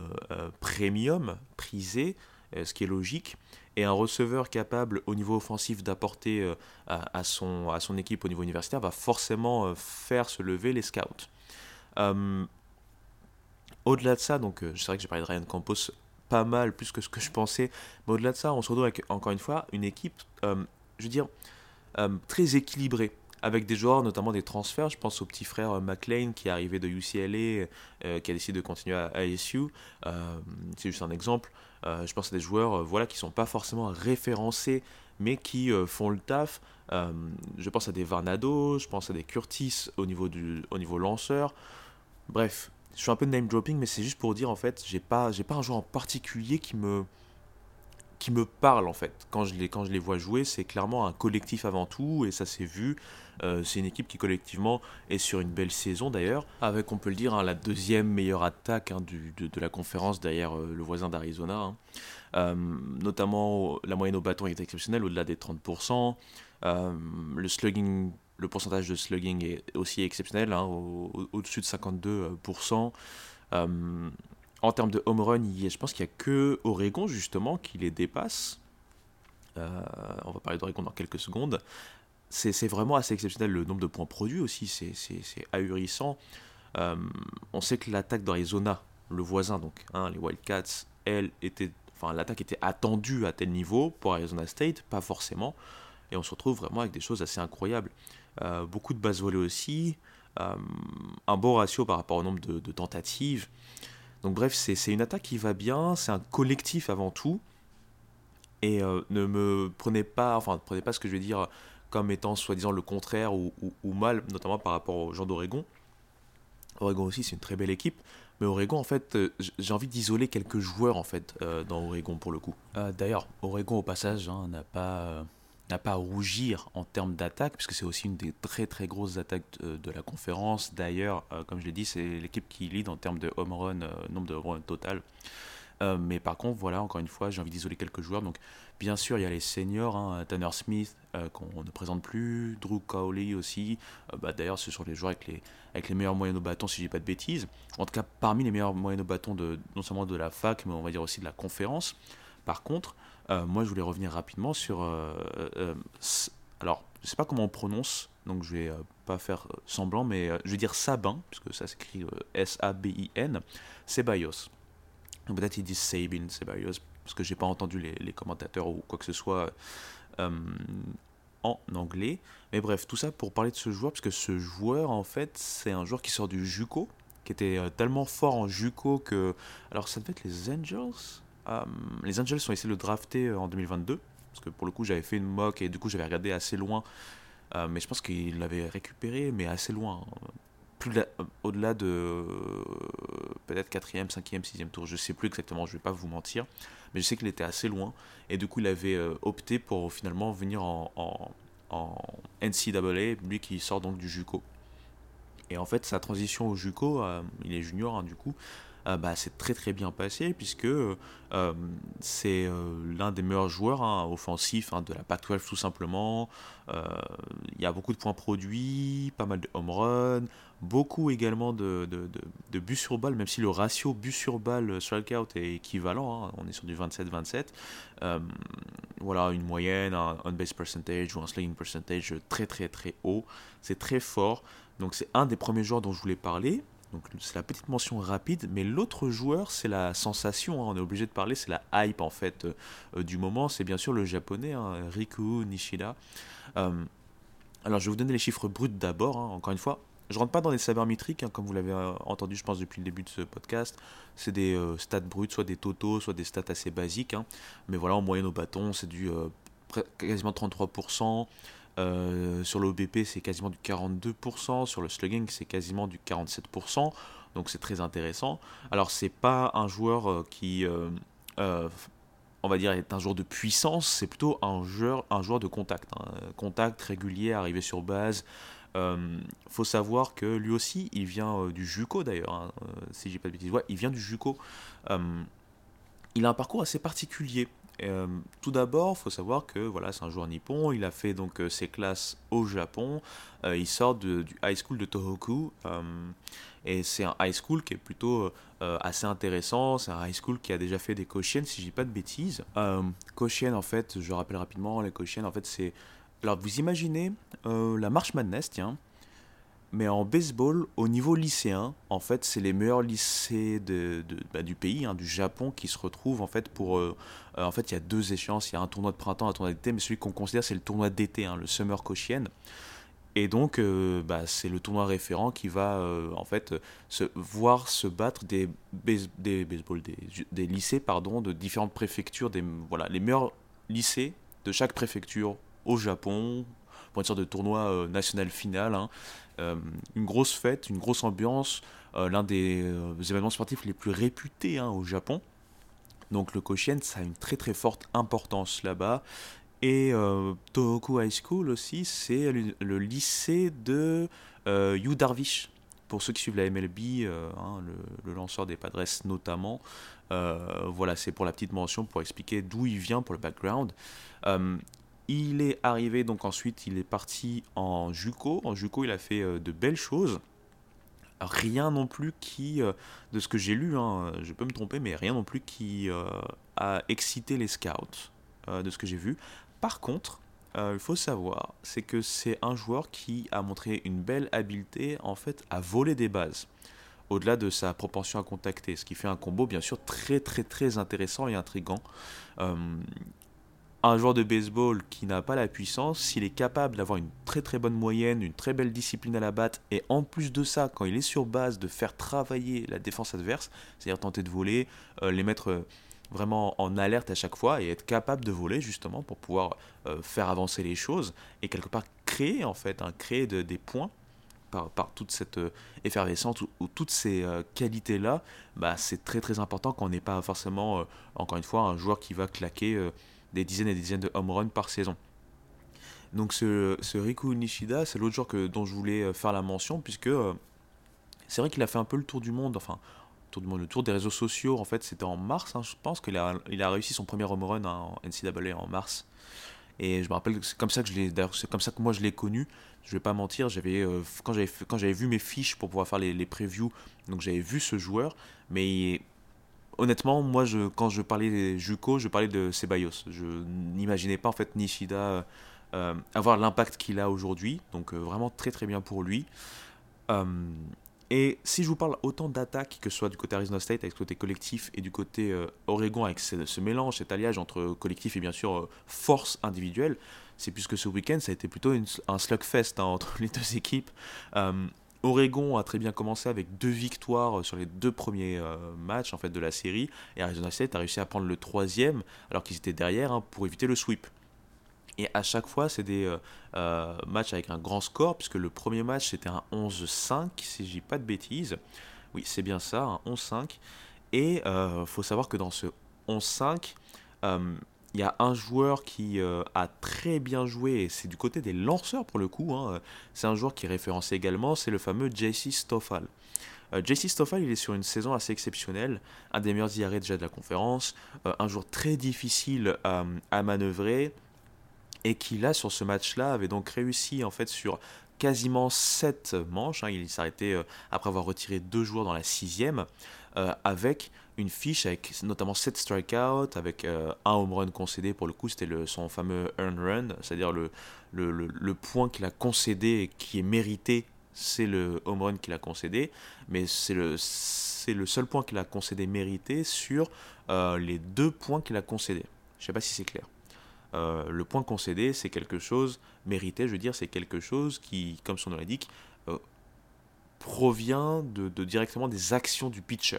premium, prisée, ce qui est logique et un receveur capable au niveau offensif d'apporter euh, à, son, équipe au niveau universitaire va forcément euh, faire se lever les scouts. Euh, au-delà de ça, donc c'est vrai que j'ai parlé de Ryan Campos pas mal, plus que ce que je pensais, mais au-delà de ça, on se retrouve avec encore une fois une équipe, je veux dire, très équilibrée avec des joueurs, notamment des transferts. Je pense au petit frère McLean qui est arrivé de UCLA, qui a décidé de continuer à ASU. c'est juste un exemple. Euh, je pense à des joueurs euh, voilà, qui ne sont pas forcément référencés, mais qui euh, font le taf. je pense à des Varnado, je pense à des Curtis au niveau, du, au niveau lanceur. Bref, je suis un peu name dropping, mais c'est juste pour dire en fait, j'ai pas, j'ai pas un joueur en particulier qui me, qui me parle en fait. Quand je les, quand je les vois jouer, c'est clairement un collectif avant tout, et ça s'est vu. Euh, c'est une équipe qui collectivement est sur une belle saison d'ailleurs, avec on peut le dire hein, la deuxième meilleure attaque hein, du, de, la conférence derrière euh, le voisin d'Arizona. Hein. Euh, notamment la moyenne au bâton est exceptionnelle, au-delà des 30%. le slugging le pourcentage de slugging est aussi exceptionnel, au-dessus de 52%. en termes de home run, je pense qu'il n'y a que Oregon justement qui les dépasse. on va parler d'Oregon dans quelques secondes c'est vraiment assez exceptionnel. Le nombre de points produits aussi, c'est ahurissant. Euh, on sait que l'attaque d'Arizona, le voisin, donc hein, les Wildcats, elle était, enfin l'attaque était attendue à tel niveau pour Arizona State, pas forcément. Et on se retrouve vraiment avec des choses assez incroyables. Euh, beaucoup de bases volées aussi, euh, un bon ratio par rapport au nombre de, tentatives. Donc bref, c'est une attaque qui va bien, c'est un collectif avant tout. Et ne me prenez pas, enfin, ne prenez pas ce que je vais dire comme étant soi-disant le contraire ou, mal, notamment par rapport aux gens d'Oregon. Oregon aussi, c'est une très belle équipe. Mais Oregon, en fait, euh, j'ai envie d'isoler quelques joueurs, en fait, euh, dans Oregon, pour le coup. Euh, d'ailleurs, Oregon, au passage, hein, n'a pas, n'a pas à rougir en termes d'attaque, puisque c'est aussi une des très très grosses attaques de, la conférence. D'ailleurs, comme je l'ai dit, c'est l'équipe qui lead en termes de home run, nombre de home run total. mais par contre, voilà, encore une fois, j'ai envie d'isoler quelques joueurs. Donc, Bien sûr, il y a les seniors, hein, Tanner Smith, euh, qu'on ne présente plus, Drew Cowley aussi. Euh, bah, d'ailleurs, ce sont les joueurs avec les, avec les meilleurs moyens au bâton, si je dis pas de bêtises. En tout cas, parmi les meilleurs moyens au bâton, de, non seulement de la fac, mais on va dire aussi de la conférence. Par contre, euh, moi, je voulais revenir rapidement sur. alors, je sais pas comment on prononce, donc je vais pas faire semblant, mais je vais dire Sabin, puisque ça s'écrit S-A-B-I-N, Ceballos. Peut-être ils disent Sabin, Ceballos, parce que j'ai pas entendu les, commentateurs ou quoi que ce soit euh, en anglais. Mais bref, tout ça pour parler de ce joueur, parce que ce joueur, en fait, c'est un joueur qui sort du JUCO, qui était euh, tellement fort en JUCO que... Alors ça devait être les Angels? euh, Les Angels ont essayé de le drafter en 2022, parce que pour le coup j'avais fait une mock et du coup j'avais regardé assez loin, mais je pense qu'il l'avait récupéré, mais assez loin. Plus au-delà de peut-être 4e, 5e, 6e tour, je sais plus exactement, je vais pas vous mentir, mais je sais qu'il était assez loin, et du coup il avait euh, opté pour finalement venir en, NCAA, lui qui sort donc du JUCO. Et en fait, sa transition au JUCO, euh, il est junior hein, du coup, euh, bah, c'est très très bien passé puisque euh, c'est euh, l'un des meilleurs joueurs hein, offensifs hein, de la Pac-12 tout simplement. Il y a beaucoup de points produits, pas mal de home run, beaucoup également de, buts sur balle, même si le ratio but sur balle strikeout est équivalent, hein, on est sur du 27-27. voilà, une moyenne, un on-base percentage ou un slugging percentage très très très haut, c'est très fort. Donc c'est un des premiers joueurs dont je voulais parler. Donc c'est la petite mention rapide, mais l'autre joueur, c'est la sensation, hein. on est obligé de parler, c'est la hype en fait euh, du moment, c'est bien sûr le japonais, hein, Riku Nishida. Euh, alors je vais vous donner les chiffres bruts d'abord, hein. encore une fois. Je rentre pas dans les sabermétriques, comme vous l'avez euh, entendu je pense depuis le début de ce podcast. C'est des stats bruts, soit des totaux, soit des stats assez basiques. Mais voilà, en moyenne au bâton, c'est du quasiment 33%. Euh, sur l'OBP, c'est quasiment du 42%. Sur le slugging, c'est quasiment du 47%. Donc c'est très intéressant. Alors c'est pas un joueur euh, qui, euh, on va dire, est un joueur de puissance. C'est plutôt un joueur, un joueur de contact. Hein. Contact régulier, arrivé sur base. Faut savoir que lui aussi, il vient du JUCO d'ailleurs. Hein. si j'ai pas de bêtises, il vient du JUCO. il a un parcours assez particulier. Euh, tout d'abord, il faut savoir que voilà, c'est un joueur nippon. Il a fait donc euh, ses classes au Japon. Euh, il sort du high school de Tohoku. et c'est un high school qui est plutôt assez intéressant. C'est un high school qui a déjà fait des Koshien, si je dis pas de bêtises. Koshien, en fait, je rappelle rapidement, les Koshien, en fait, c'est. Alors, vous imaginez la Marche Madness, tiens. Mais en baseball, au niveau lycéen, en fait, c'est les meilleurs lycées bah, du pays, hein, du Japon, qui se retrouvent en fait pour. Euh, euh, en fait, il y a deux échéances. Il y a un tournoi de printemps, un tournoi d'été, mais celui qu'on considère c'est le tournoi d'été, hein, le Summer Koshien. Et donc, euh, bah, c'est le tournoi référent qui va en fait voir se battre des, des, des, lycées pardon, de différentes préfectures, des, voilà, les meilleurs lycées de chaque préfecture au Japon, pour une sorte de tournoi national final. Hein. Euh, une grosse fête, une grosse ambiance, euh, l'un des euh, événements sportifs les plus réputés hein, au Japon. Donc le Koshien, ça a une très très forte importance là-bas. Et Tohoku High School aussi, c'est le, lycée de Yu Darvish. Pour ceux qui suivent la MLB, hein, le, lanceur des Padres notamment. voilà, c'est pour la petite mention, pour expliquer d'où il vient, pour le background. Il est arrivé, donc ensuite, il est parti en Juco. En Juco, il a fait euh, de belles choses. Rien non plus qui, euh, de ce que j'ai lu, hein, je peux me tromper, mais rien non plus qui euh, a excité les scouts, de ce que j'ai vu. Par contre, il faut savoir, c'est que c'est un joueur qui a montré une belle habileté, en fait, à voler des bases au-delà de sa propension à contacter, ce qui fait un combo bien sûr très très très intéressant et intrigant un joueur de baseball qui n'a pas la puissance, s'il est capable d'avoir une très très bonne moyenne, une très belle discipline à la batte, et en plus de ça, quand il est sur base, de faire travailler la défense adverse, c'est-à-dire tenter de voler, euh, les mettre euh, vraiment en alerte à chaque fois et être capable de voler justement pour pouvoir euh, faire avancer les choses et quelque part créer en fait, un créer des points par, par, toute cette effervescence ou, toutes ces qualités-là, bah, c'est très très important qu'on n'ait pas forcément, encore une fois, un joueur qui va claquer des dizaines et des dizaines de home runs par saison. Donc ce, ce Riku Nishida, c'est l'autre joueur que, dont je voulais euh, faire la mention, puisque euh, c'est vrai qu'il a fait un peu le tour du monde, enfin, tour du monde, le tour des réseaux sociaux, en fait, c'était en mars, hein, je pense qu'il a, il a réussi son premier home run en NCAA en mars. Et je me rappelle que c'est comme ça que je l'ai, c'est comme ça que moi je l'ai connu. Je vais pas mentir, j'avais euh, quand j'avais quand j'avais vu mes fiches pour pouvoir faire les, les previews, donc j'avais vu ce joueur, mais honnêtement, moi, quand je parlais des Juco, je parlais de Ceballos. Je n'imaginais pas en fait Nishida euh, avoir l'impact qu'il a aujourd'hui. Donc euh, vraiment très très bien pour lui. Euh, et si je vous parle autant d'attaques, que ce soit du côté Arizona State avec le côté collectif et du côté Oregon avec ce, mélange, cet alliage entre collectif et bien sûr force individuelle, c'est puisque ce week-end ça a été plutôt un slugfest hein, [laughs] entre les deux équipes. Oregon a très bien commencé avec deux victoires sur les deux premiers euh, matchs en fait de la série et Arizona State a réussi à prendre le troisième alors qu'ils étaient derrière hein, pour éviter le sweep. Et à chaque fois, c'est des euh, euh, matchs avec un grand score, puisque le premier match c'était un 11-5, si je dis pas de bêtises. Oui, c'est bien ça, un 11-5. Et il faut savoir que dans ce 11-5, il y a un joueur qui euh, a très bien joué, et c'est du côté des lanceurs pour le coup, hein. c'est un joueur qui est référencé également, c'est le fameux JC Stoffal. Euh, JC Stoffal, il est sur une saison assez exceptionnelle, un des meilleurs IRA déjà de la conférence, euh, un joueur très difficile à manœuvrer, et qui là, sur ce match-là, avait donc réussi en fait sur quasiment 7 manches, hein. il s'arrêtait après avoir retiré deux joueurs dans la sixième, avec une fiche avec notamment 7 strikeouts, avec euh, un home run concédé. Pour le coup, c'était son fameux earn run, c'est-à-dire le, le, le, point qu'il a concédé et qui est mérité, c'est le home run qu'il a concédé. Mais c'est le, le seul point qu'il a concédé mérité sur euh, les deux points qu'il a concédé. Je ne sais pas si c'est clair. Euh, le point concédé, c'est quelque chose mérité, je veux dire, c'est quelque chose qui, comme son nom l'indique, provient de, directement des actions du pitcher.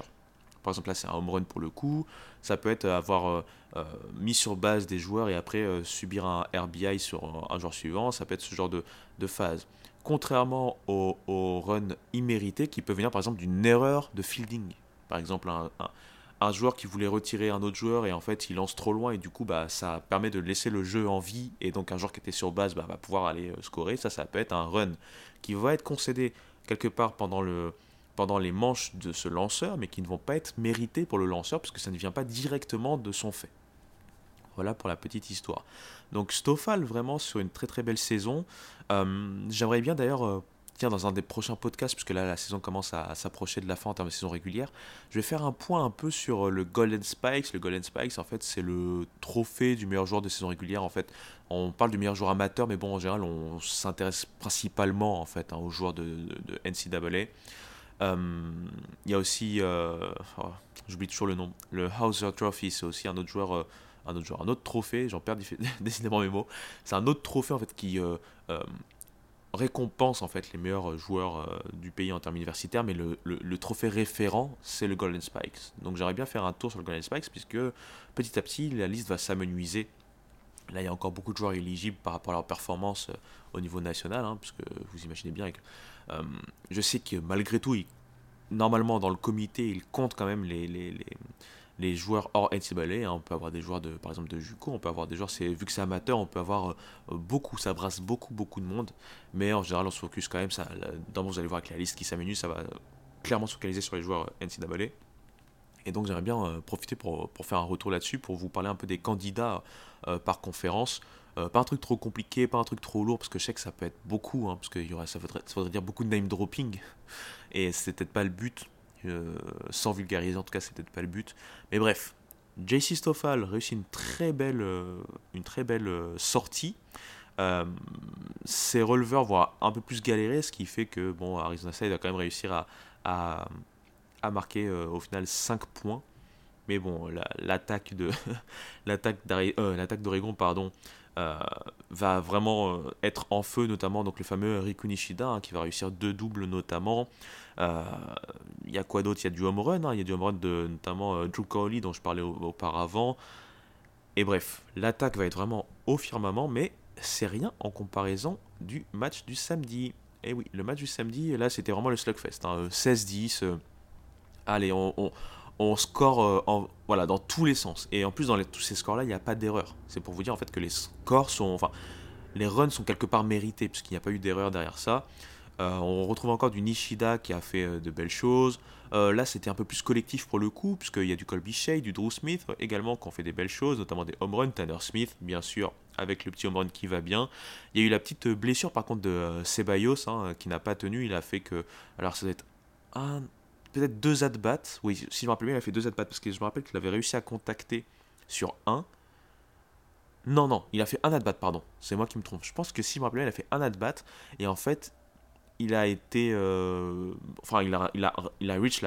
Par exemple, là, c'est un home run pour le coup. Ça peut être avoir euh, euh, mis sur base des joueurs et après euh, subir un RBI sur un joueur suivant. Ça peut être ce genre de, phase. Contrairement au, run immérité qui peut venir par exemple d'une erreur de fielding. Par exemple, un, joueur qui voulait retirer un autre joueur et en fait il lance trop loin et du coup bah, ça permet de laisser le jeu en vie et donc un joueur qui était sur base bah, va pouvoir aller scorer. Ça, ça peut être un run qui va être concédé quelque part pendant le, pendant les manches de ce lanceur, mais qui ne vont pas être mérités pour le lanceur, puisque ça ne vient pas directement de son fait. Voilà pour la petite histoire. Donc Stoffal, vraiment sur une très très belle saison. Euh, j'aimerais bien d'ailleurs, euh, tiens, dans un des prochains podcasts, puisque là la saison commence à, s'approcher de la fin en termes de saison régulière, je vais faire un point un peu sur euh, le Golden Spikes. Le Golden Spikes, en fait, c'est le trophée du meilleur joueur de saison régulière. En fait, on parle du meilleur joueur amateur, mais bon, en général, on s'intéresse principalement en fait hein, aux joueurs de, de, NCAA. Il y a aussi, oh, j'oublie toujours le nom, le Hauser Trophy, c'est aussi un autre joueur un autre joueur, un autre trophée, j'en perds [laughs] décidément mes mots. C'est un autre trophée en fait qui euh, euh, récompense en fait les meilleurs joueurs euh, du pays en termes universitaires, mais le, le, trophée référent c'est le Golden Spikes. Donc j'aimerais bien faire un tour sur le Golden Spikes puisque petit à petit la liste va s'amenuiser. Là il y a encore beaucoup de joueurs éligibles par rapport à leur performance au niveau national, hein, puisque vous imaginez bien. Que, je sais que malgré tout, normalement dans le comité, ils comptent quand même les, les les joueurs hors NCAA. Hein, on peut avoir des joueurs de, par exemple de JUCO, on peut avoir des joueurs, vu que c'est amateur, on peut avoir euh, beaucoup, ça brasse beaucoup, beaucoup de monde. Mais en général, on se focus quand même. Ça, dans vous allez voir avec la liste qui s'amenue, ça va clairement se focaliser sur les joueurs NCAA. Et donc j'aimerais bien euh, profiter pour, pour, faire un retour là-dessus, pour vous parler un peu des candidats euh, par conférence. Pas un truc trop compliqué, pas un truc trop lourd, parce que je sais que ça peut être beaucoup, hein, parce que aura, ça, faudrait, ça faudrait dire beaucoup de name dropping, [laughs] et c'est peut-être pas le but. Euh, sans vulgariser, en tout cas, c'est peut-être pas le but. Mais bref, JC Stoffal réussit une très belle, euh, une très belle euh, sortie. ses releveurs vont un peu plus galérer, ce qui fait que bon, Arizona State va quand même réussir à, marquer au final 5 points. Mais bon, l'attaque [laughs] l'attaque d'Oregon pardon, va vraiment être en feu, notamment donc le fameux Riku Nishida hein, qui va réussir deux doubles notamment. Il euh, y a quoi d'autre? Il y a du home run, il hein. y a du home run de notamment euh, Drew Cowley dont je parlais auparavant. Et bref, l'attaque va être vraiment au firmament, mais c'est rien en comparaison du match du samedi. Et oui, le match du samedi, là, c'était vraiment le slugfest. Hein, 16-10. Euh, allez, on, score en, voilà, dans tous les sens. Et en plus, dans tous ces scores-là, il n'y a pas d'erreur. C'est pour vous dire en fait que les scores sont. Enfin, les runs sont quelque part mérités, puisqu'il n'y a pas eu d'erreur derrière ça. Euh, on retrouve encore du Nishida qui a fait euh, de belles choses. Euh, là, c'était un peu plus collectif pour le coup, puisqu'il y a du Colby Shea, du Drew Smith également qui ont fait des belles choses, notamment des home runs. Tanner Smith, bien sûr, avec le petit home run qui va bien. Il y a eu la petite blessure par contre de Ceballos hein, qui n'a pas tenu. Il a fait que. Alors, ça doit être un. Peut-être deux at-bats. Oui, si je me rappelle bien, il a fait deux at-bats parce que je me rappelle qu'il avait réussi à contacter sur un. Non, non, il a fait un at-bat, pardon. C'est moi qui me trompe. Je pense que si je me rappelle bien, il a fait un at-bat. Et en fait, il a été. Euh, enfin, il a, il a, il a reach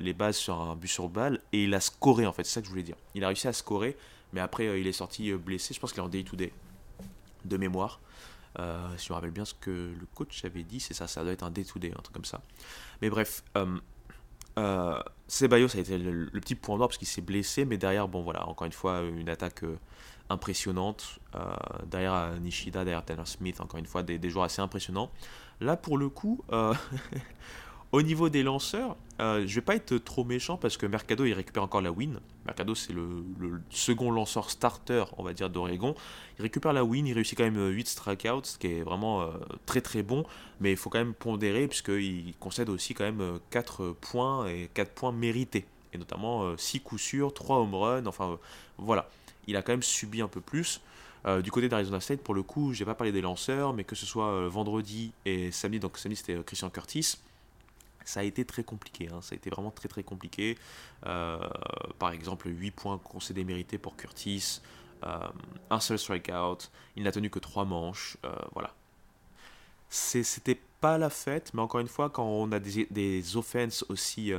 les bases sur un but sur balle et il a scoré en fait, c'est ça que je voulais dire. Il a réussi à scorer, mais après euh, il est sorti euh, blessé. Je pense qu'il est en day-to-day de mémoire. si je me rappelle bien ce que le coach avait dit, c'est ça, ça doit être un day-to-day, un truc comme ça. Mais bref, euh, Ceballos a été le, petit point noir parce qu'il s'est blessé, mais derrière, bon voilà, encore une fois, une attaque impressionnante. derrière Nishida, derrière Taylor Smith, encore une fois, des, des joueurs assez impressionnants. Là, pour le coup, euh, [laughs] au niveau des lanceurs, euh, je vais pas être trop méchant parce que Mercado, il récupère encore la win. Mercado, c'est le, second lanceur starter, on va dire, d'Oregon. Il récupère la win, il réussit quand même 8 strikeouts, ce qui est vraiment euh, très très bon. Mais il faut quand même pondérer puisqu'il concède aussi quand même 4 points et 4 points mérités. Et notamment 6 coups sûrs, 3 home runs, enfin voilà. Il a quand même subi un peu plus. Euh, du côté d'Arizona State, pour le coup, j'ai pas parlé des lanceurs, mais que ce soit euh, vendredi et samedi, donc samedi c'était euh, Christian Curtis, ça a été très compliqué, hein. ça a été vraiment très très compliqué. par exemple, 8 points concédés mérités pour Curtis, un seul strikeout, il n'a tenu que 3 manches, voilà. C'était pas la fête, mais encore une fois, quand on a des, des offenses aussi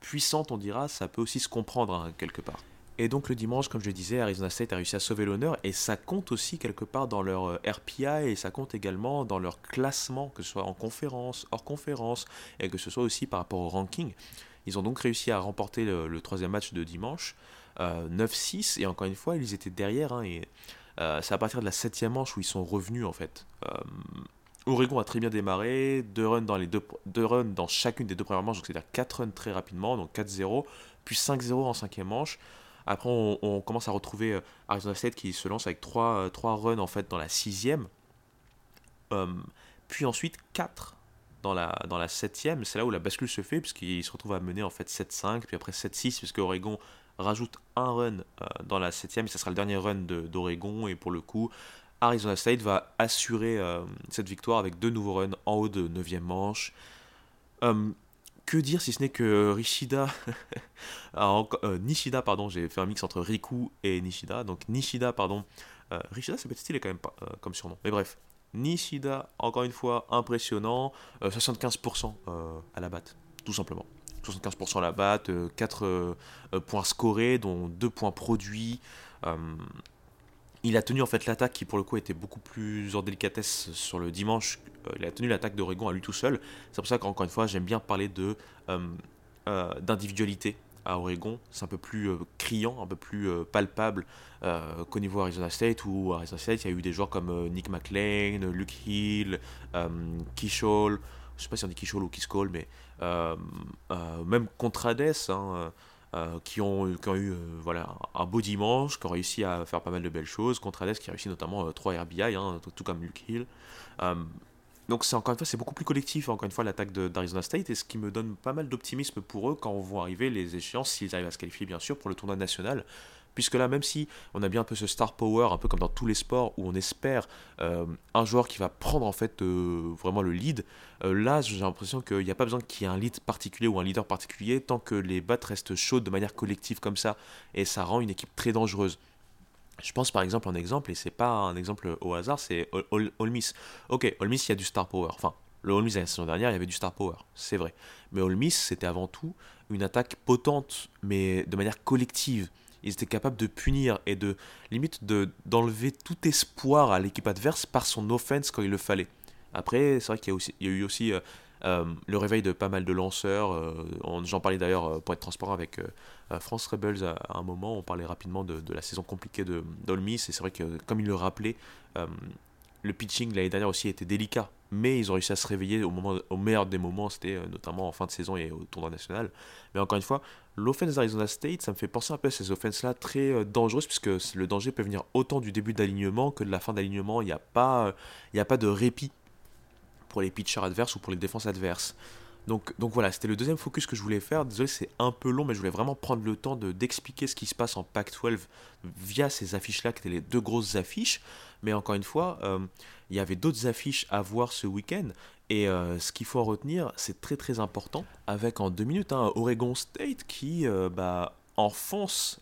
puissantes, on dira, ça peut aussi se comprendre hein, quelque part. Et donc le dimanche, comme je disais, Arizona State a réussi à sauver l'honneur. Et ça compte aussi quelque part dans leur euh, RPI et ça compte également dans leur classement, que ce soit en conférence, hors conférence. Et que ce soit aussi par rapport au ranking. Ils ont donc réussi à remporter le, troisième match de dimanche, 9-6 euh, et encore une fois, ils étaient derrière hein, et euh, c'est à partir de la septième manche où ils sont revenus en fait. Oregon a très bien démarré, deux runs dans, les deux, deux runs dans chacune des deux premières manches, donc c'est-à-dire 4 runs très rapidement, donc 4-0, puis 5-0 en cinquième manche. Après, on, commence à retrouver euh, Arizona State qui se lance avec 3, euh, runs en fait dans la sixième. Euh, puis ensuite 4 dans la, dans la 7ème, c'est là où la bascule se fait, puisqu'il se retrouve à mener en fait 7-5, puis après 7-6, puisque Oregon rajoute un run euh, dans la 7ème, et ça sera le dernier run d'Oregon, et pour le coup, Arizona State va assurer cette victoire avec deux nouveaux runs en haut de 9ème manche. Euh, que dire si ce n'est que Rishida, [laughs] Nishida, pardon, j'ai fait un mix entre Riku et Nishida, donc Nishida, pardon, Rishida c'est petit stylé quand même pas, comme surnom, mais bref, Nishida, encore une fois, impressionnant. 75% à la batte, tout simplement. 75% à la batte, 4 points scorés, dont 2 points produits. Il a tenu en fait l'attaque qui pour le coup était beaucoup plus en délicatesse sur le dimanche. il a tenu l'attaque d'Oregon à lui tout seul. C'est pour ça qu'encore une fois j'aime bien parler de d'individualité à Oregon, c'est un peu plus euh, criant, un peu plus euh, palpable euh, qu'au niveau Arizona State, où Arizona State, il y a eu des joueurs comme Nick McLean, Luke Hill, Kishol, je sais pas si on dit Kishol ou Kiskol, mais même Contrades, hein, qui, ont, qui ont eu voilà, un beau dimanche, qui ont réussi à faire pas mal de belles choses. Contrades qui a réussi notamment 3 RBI, hein, tout, comme Luke Hill. Donc c'est encore une fois c'est beaucoup plus collectif encore une fois l'attaque d'Arizona State et ce qui me donne pas mal d'optimisme pour eux quand vont arriver les échéances s'ils arrivent à se qualifier bien sûr pour le tournoi national puisque là même si on a bien un peu ce star power un peu comme dans tous les sports où on espère euh, un joueur qui va prendre en fait euh, vraiment le lead euh, là j'ai l'impression qu'il n'y a pas besoin qu'il y ait un lead particulier ou un leader particulier tant que les battes restent chaudes de manière collective comme ça et ça rend une équipe très dangereuse je pense par exemple un exemple, et c'est pas un exemple au hasard, c'est All Miss. Ok, All Miss, il y a du star power. Enfin, le All Miss la saison dernière, il y avait du star power, c'est vrai. Mais All Miss, c'était avant tout une attaque potente, mais de manière collective. Ils étaient capables de punir et de limite d'enlever tout espoir à l'équipe adverse par son offense quand il le fallait. Après, c'est vrai qu'il y, a eu aussi euh, euh, le réveil de pas mal de lanceurs. Euh, j'en parlais d'ailleurs pour être transparent avec France Rebels à, un moment. On parlait rapidement de, la saison compliquée de d'Olmis. Et c'est vrai que, comme il le rappelait, le pitching l'année dernière aussi était délicat. Mais ils ont réussi à se réveiller au, meilleur des moments. C'était notamment en fin de saison et au tournoi national. Mais encore une fois, l'offense d'Arizona State, ça me fait penser un peu à ces offenses-là très dangereuses, puisque le danger peut venir autant du début d'alignement que de la fin d'alignement. Il n'y a, il a pas de répit pour les pitchers adverses ou pour les défenses adverses. Donc, voilà, c'était le deuxième focus que je voulais faire. Désolé, c'est un peu long, mais je voulais vraiment prendre le temps de, d'expliquer ce qui se passe en Pac-12 via ces affiches-là, qui étaient les deux grosses affiches. Mais encore une fois, euh, il y avait d'autres affiches à voir ce week-end. Et euh, ce qu'il faut en retenir, c'est très très important. Avec en deux minutes, hein, Oregon State qui euh, bah, enfonce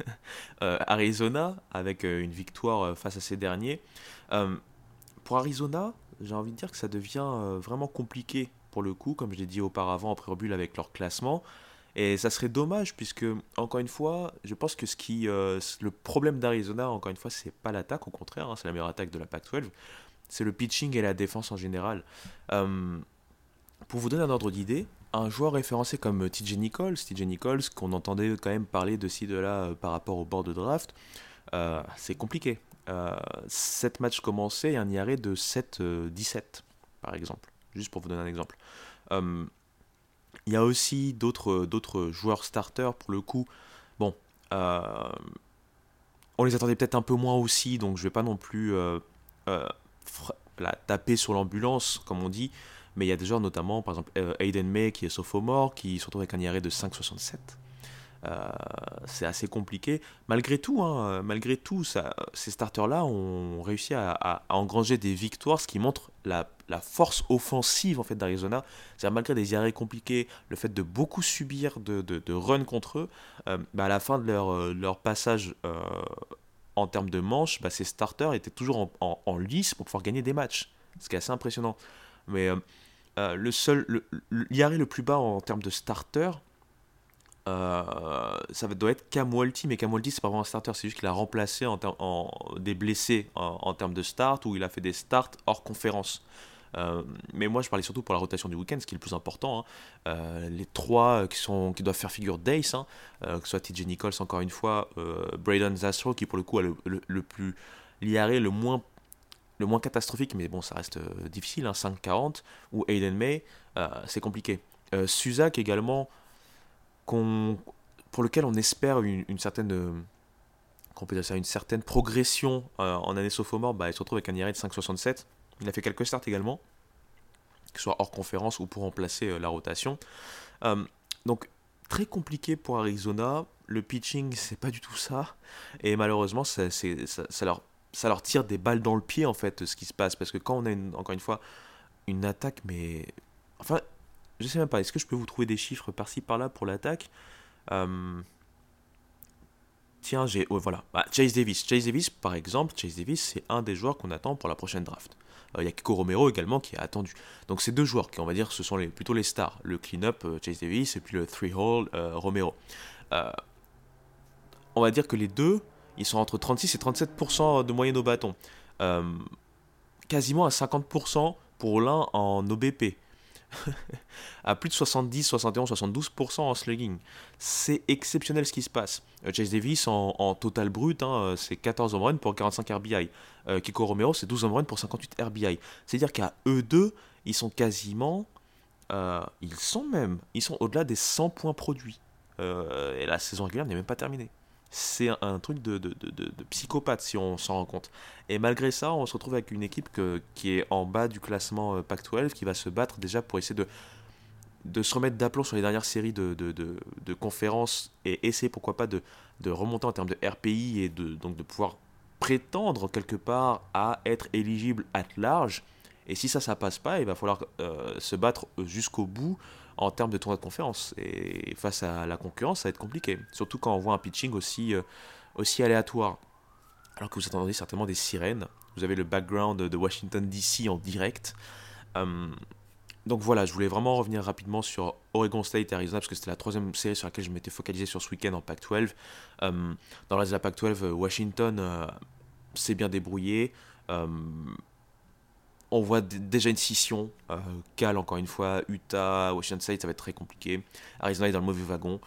[laughs] Arizona avec une victoire face à ces derniers. pour Arizona, j'ai envie de dire que ça devient vraiment compliqué pour le coup, comme je l'ai dit auparavant en préambule avec leur classement. Et ça serait dommage puisque, encore une fois, je pense que euh, le problème d'Arizona, encore une fois, c'est pas l'attaque, au contraire, hein, c'est la meilleure attaque de la Pac-12, c'est le pitching et la défense en général. Euh, pour vous donner un ordre d'idée, un joueur référencé comme TJ Nichols, TJ Nichols, qu'on entendait quand même parler de ci, de là par rapport au bord de draft, c'est compliqué. 7 euh, matchs commencés et un IRA de 7-17, euh, par exemple. Juste pour vous donner un exemple. Euh, il y a aussi d'autres joueurs starters, pour le coup. Bon, on les attendait peut-être un peu moins aussi, donc je vais pas non plus la taper sur l'ambulance, comme on dit. Mais il y a des joueurs, notamment, par exemple, Aiden May, qui est sophomore, qui se retrouve avec un IRA de 5,67. Euh, c'est assez compliqué. Malgré tout, hein, malgré tout ces starters-là ont réussi à, engranger des victoires, ce qui montre la, force offensive en fait d'Arizona. C'est malgré des arrêts compliqués, le fait de beaucoup subir de, de, runs contre eux, euh, bah, à la fin de leur, euh, leur passage en termes de manches, bah, ces starters étaient toujours en, lice pour pouvoir gagner des matchs. Ce qui est assez impressionnant. Mais le seul, le plus bas en termes de starters, euh, ça doit être Cam Walty, mais Cam Walty c'est pas vraiment un starter, c'est juste qu'il a remplacé en, en des blessés en, termes de start ou il a fait des starts hors conférence. Euh, mais moi je parlais surtout pour la rotation du week-end, ce qui est le plus important. Hein. Euh, les trois qui, sont, qui doivent faire figure d'Ace, hein, que ce soit TJ Nichols encore une fois, Braden Zastro qui pour le coup a le, plus liaré, le moins le moins catastrophique, mais bon, ça reste difficile, hein, 5-40, ou Aiden May, c'est compliqué. Suzak également, pour lequel on espère une, certaine euh, qu'on ça, une certaine progression euh, en année sophomore, bah, il se retrouve avec un IRA de 5,67. Il a fait quelques starts également. que ce soit hors conférence ou pour remplacer la rotation. donc très compliqué pour Arizona. Le pitching, c'est pas du tout ça. Et malheureusement, ça, leur, ça leur tire des balles dans le pied, en fait, ce qui se passe. Parce que quand on a, encore une fois, une attaque, mais. Enfin, je sais même pas. Est-ce que je peux vous trouver des chiffres par-ci, par-là pour l'attaque? Euh, Tiens, j'ai. voilà. Bah, Chase Davis. Chase Davis, par exemple, Chase Davis, c'est un des joueurs qu'on attend pour la prochaine draft. Euh, il y a Kiko Romero également qui est attendu. Donc ces deux joueurs qui, on va dire, ce sont plutôt les stars. Le clean-up, euh, Chase Davis, et puis le three-hole, Romero. on va dire que les deux, ils sont entre 36 et 37% de moyenne au bâton. quasiment à 50% pour l'un en OBP. [laughs] à plus de 70, 71, 72% en slugging. C'est exceptionnel ce qui se passe. Euh, Chase Davis en, total brut, hein, euh, c'est 14 home pour 45 RBI. Euh, Kiko Romero, c'est 12 home pour 58 RBI. C'est-à-dire qu'à eux deux, ils sont quasiment. ils sont même. Ils sont au-delà des 100 points produits. et la saison régulière n'est même pas terminée c'est un truc de, de, de, psychopathe si on s'en rend compte. Et malgré ça, on se retrouve avec une équipe qui est en bas du classement euh, Pac-12, qui va se battre déjà pour essayer de, de se remettre d'aplomb sur les dernières séries de, de, conférences et essayer pourquoi pas de, de remonter en termes de RPI et de, donc de pouvoir prétendre quelque part à être éligible à large. Et si ça, ça passe pas, il va falloir euh, se battre jusqu'au bout en termes de tournoi de conférence. Et face à la concurrence, ça va être compliqué. Surtout quand on voit un pitching aussi, euh, aussi aléatoire. Alors que vous attendez certainement des sirènes. Vous avez le background de Washington DC en direct. Hum, donc voilà, je voulais vraiment revenir rapidement sur Oregon State et Arizona parce que c'était la troisième série sur laquelle je m'étais focalisé sur ce week-end en Pac-12. Hum, dans la Pac-12, Washington euh, s'est bien débrouillé. On voit déjà une scission. Euh, Cal, encore une fois, Utah, Washington State, ça va être très compliqué. Arizona est dans le mauvais wagon.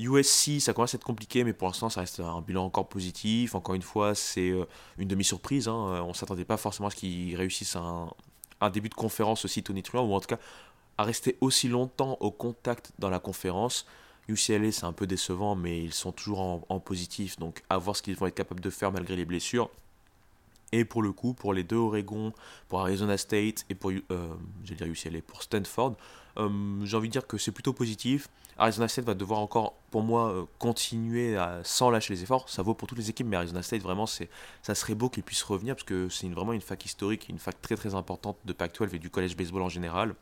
USC, euh, ça commence à être compliqué, mais pour l'instant, ça reste un bilan encore positif. Encore une fois, c'est euh, une demi-surprise. Hein. On ne s'attendait pas forcément à ce qu'ils réussissent un, début de conférence aussi tonitruant, ou en tout cas à rester aussi longtemps au contact dans la conférence. UCLA, c'est un peu décevant, mais ils sont toujours en positif, donc à voir ce qu'ils vont être capables de faire malgré les blessures. Et pour le coup, pour les deux Oregon, pour Arizona State et pour, euh, dire UCLA, pour Stanford, euh, j'ai envie de dire que c'est plutôt positif. Arizona State va devoir encore, pour moi, euh, continuer sans lâcher les efforts. Ça vaut pour toutes les équipes, mais Arizona State, vraiment, ça serait beau qu'ils puissent revenir parce que c'est vraiment une fac historique, une fac très très importante de Pac-12 et du college baseball en général.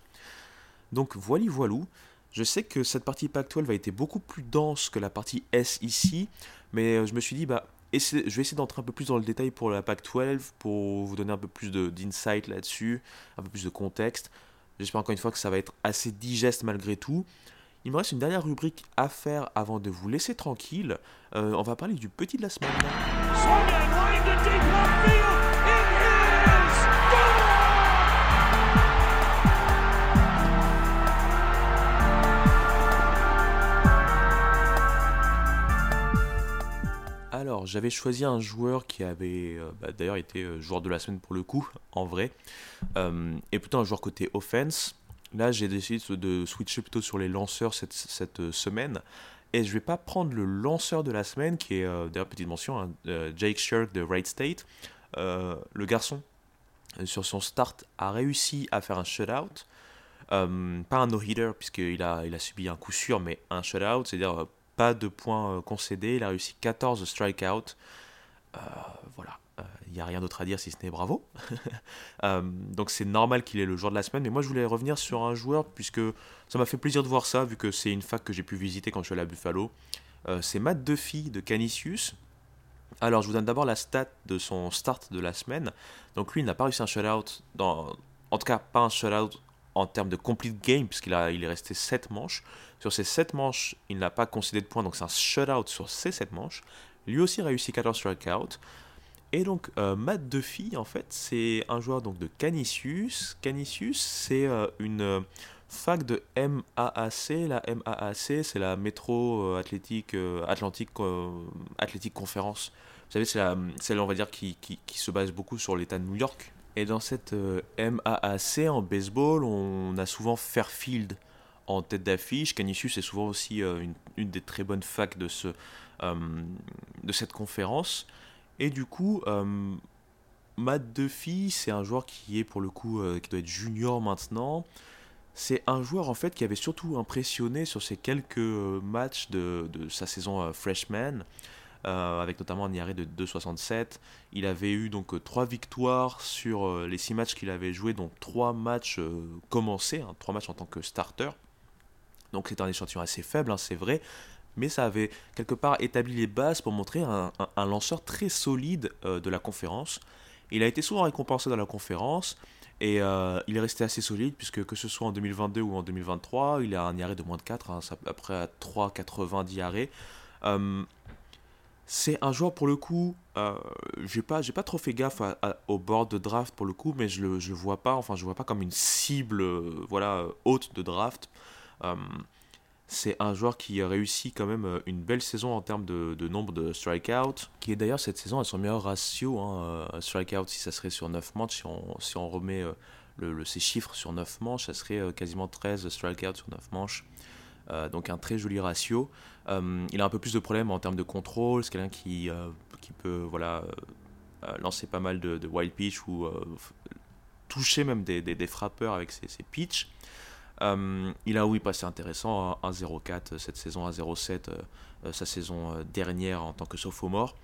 Donc voilà, voilou. Je sais que cette partie Pac-12 a été beaucoup plus dense que la partie S ici, mais je me suis dit, bah, je vais essayer d'entrer un peu plus dans le détail pour la PAC 12 pour vous donner un peu plus d'insight là-dessus, un peu plus de contexte. J'espère encore une fois que ça va être assez digeste malgré tout. Il me reste une dernière rubrique à faire avant de vous laisser tranquille. Euh, on va parler du petit de la semaine. J'avais choisi un joueur qui avait euh, bah, d'ailleurs été euh, joueur de la semaine pour le coup, en vrai, euh, et plutôt un joueur côté offense. Là, j'ai décidé de switcher plutôt sur les lanceurs cette, semaine. Et je vais pas prendre le lanceur de la semaine, qui est d'ailleurs petite mention, hein, Jake Shirk de Wright State. le garçon, sur son start, a réussi à faire un shutout. pas un no-hitter, puisqu'il a, a subi un coup sûr, mais un shutout, c'est-à-dire pas de points euh, concédés. Il a réussi 14 strikeouts. Euh, voilà, il euh, n'y a rien d'autre à dire si ce n'est bravo. [laughs] donc c'est normal qu'il ait le joueur de la semaine. Mais moi, je voulais revenir sur un joueur, puisque ça m'a fait plaisir de voir ça, vu que c'est une fac que j'ai pu visiter quand je suis allé à Buffalo. c'est Matt Duffy de Canisius. Alors, je vous donne d'abord la stat de son start de la semaine. Donc, lui, il n'a pas réussi un shutout, dans... en tout cas, pas un shutout en termes de complete game, puisqu'il il est resté 7 manches. Sur ces 7 manches, il n'a pas concédé de points, donc c'est un shutout sur ces 7 manches. Lui aussi réussi 14 strikeouts. Et donc, euh, Matt Duffy, en fait, c'est un joueur donc, de Canisius. Canisius, c'est euh, une euh, fac de MAAC. La MAAC, c'est la Métro Athlétique, Atlantique Athlétique Conférence. Vous savez, c'est celle, on va dire, qui, qui, qui, se base beaucoup sur l'État de New York. Et dans cette MAAC, en baseball, on a souvent Fairfield en tête d'affiche. Canisius est souvent aussi euh, une, des très bonnes facs de, euh, cette conférence. Et du coup, euh, Matt Duffy, c'est un joueur qui est pour le coup, qui doit être junior maintenant. C'est un joueur en fait qui avait surtout impressionné sur ces quelques matchs de, sa saison freshman. Avec notamment un IRA de 2,67. Il avait eu donc 3 victoires sur les 6 matchs qu'il avait joué, donc 3 matchs commencés, 3 hein, matchs en tant que starter. Donc c'est un échantillon assez faible, hein, c'est vrai, mais ça avait quelque part établi les bases pour montrer un, lanceur très solide de la conférence. Il a été souvent récompensé dans la conférence. Et il est resté assez solide, puisque que ce soit en 2022 ou en 2023, il a un IRA de moins de 4, hein, après à 3,80 d'IRA. C'est un joueur pour le coup, euh, j'ai pas, j'ai pas trop fait gaffe au board de draft pour le coup, mais je le, je vois pas, enfin je vois pas comme une cible, euh, voilà, haute de draft. Euh, c'est un joueur qui réussit quand même euh, une belle saison en termes de, nombre de strikeouts, qui est d'ailleurs cette saison à son meilleur ratio, hein, strikeout si ça serait sur 9 matchs, si on, remet le, ces chiffres sur 9 manches, ça serait quasiment 13 strikeouts sur 9 manches. Euh, donc un très joli ratio. Euh, il a un peu plus de problèmes en termes de contrôle, c'est quelqu'un qui, euh, peut lancer pas mal de, wild pitch ou toucher même des, des, frappeurs avec ses, ses pitchs. Il a oui passé intéressant, 1-0-4 cette saison, 1-0-7 sa saison dernière en tant que sophomore.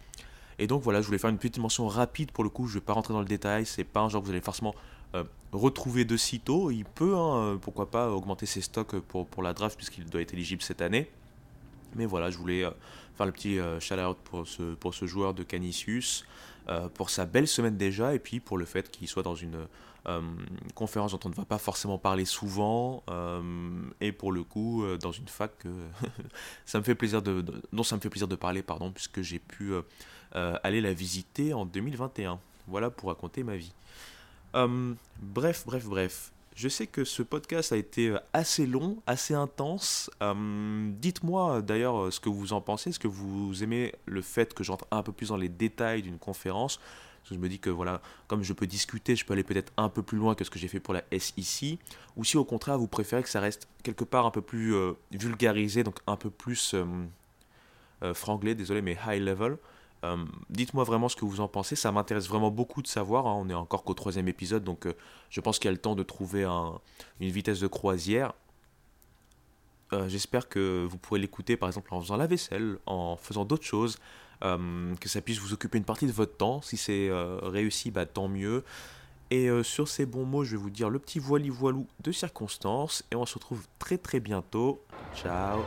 Et donc voilà, je voulais faire une petite mention rapide pour le coup, je ne vais pas rentrer dans le détail, c'est pas un genre que vous allez forcément euh, retrouver de sitôt. Il peut, hein, euh, pourquoi pas, augmenter ses stocks pour, pour la draft puisqu'il doit être éligible cette année. Mais voilà, je voulais euh, faire le petit shout-out pour ce, pour ce joueur de Canisius, pour sa belle semaine déjà, et puis pour le fait qu'il soit dans une conférence dont on ne va pas forcément parler souvent, et pour le coup, dans une fac [laughs] ça me fait plaisir de, dont ça me fait plaisir de parler, pardon, puisque j'ai pu aller la visiter en 2021. Voilà pour raconter ma vie. Euh, bref, bref, bref. Je sais que ce podcast a été euh, assez long, assez intense. Euh, dites-moi d'ailleurs ce que vous en pensez. Est-ce que vous aimez le fait que j'entre un peu plus dans les détails d'une conférence? Je me dis que voilà, comme je peux discuter, je peux aller peut-être un peu plus loin que ce que j'ai fait pour la SEC. Ou si au contraire vous préférez que ça reste quelque part un peu plus vulgarisé, donc un peu plus franglais, désolé, mais high level. Euh, dites-moi vraiment ce que vous en pensez, ça m'intéresse vraiment beaucoup de savoir. Hein. On est encore qu'au troisième épisode, donc euh, je pense qu'il y a le temps de trouver une vitesse de croisière. Euh, j'espère que vous pourrez l'écouter par exemple en faisant la vaisselle, en faisant d'autres choses, que ça puisse vous occuper une partie de votre temps. Si c'est réussi, bah, tant mieux. Et sur ces bons mots, je vais vous dire le petit voili voilou de circonstance. Et on se retrouve très très bientôt. Ciao.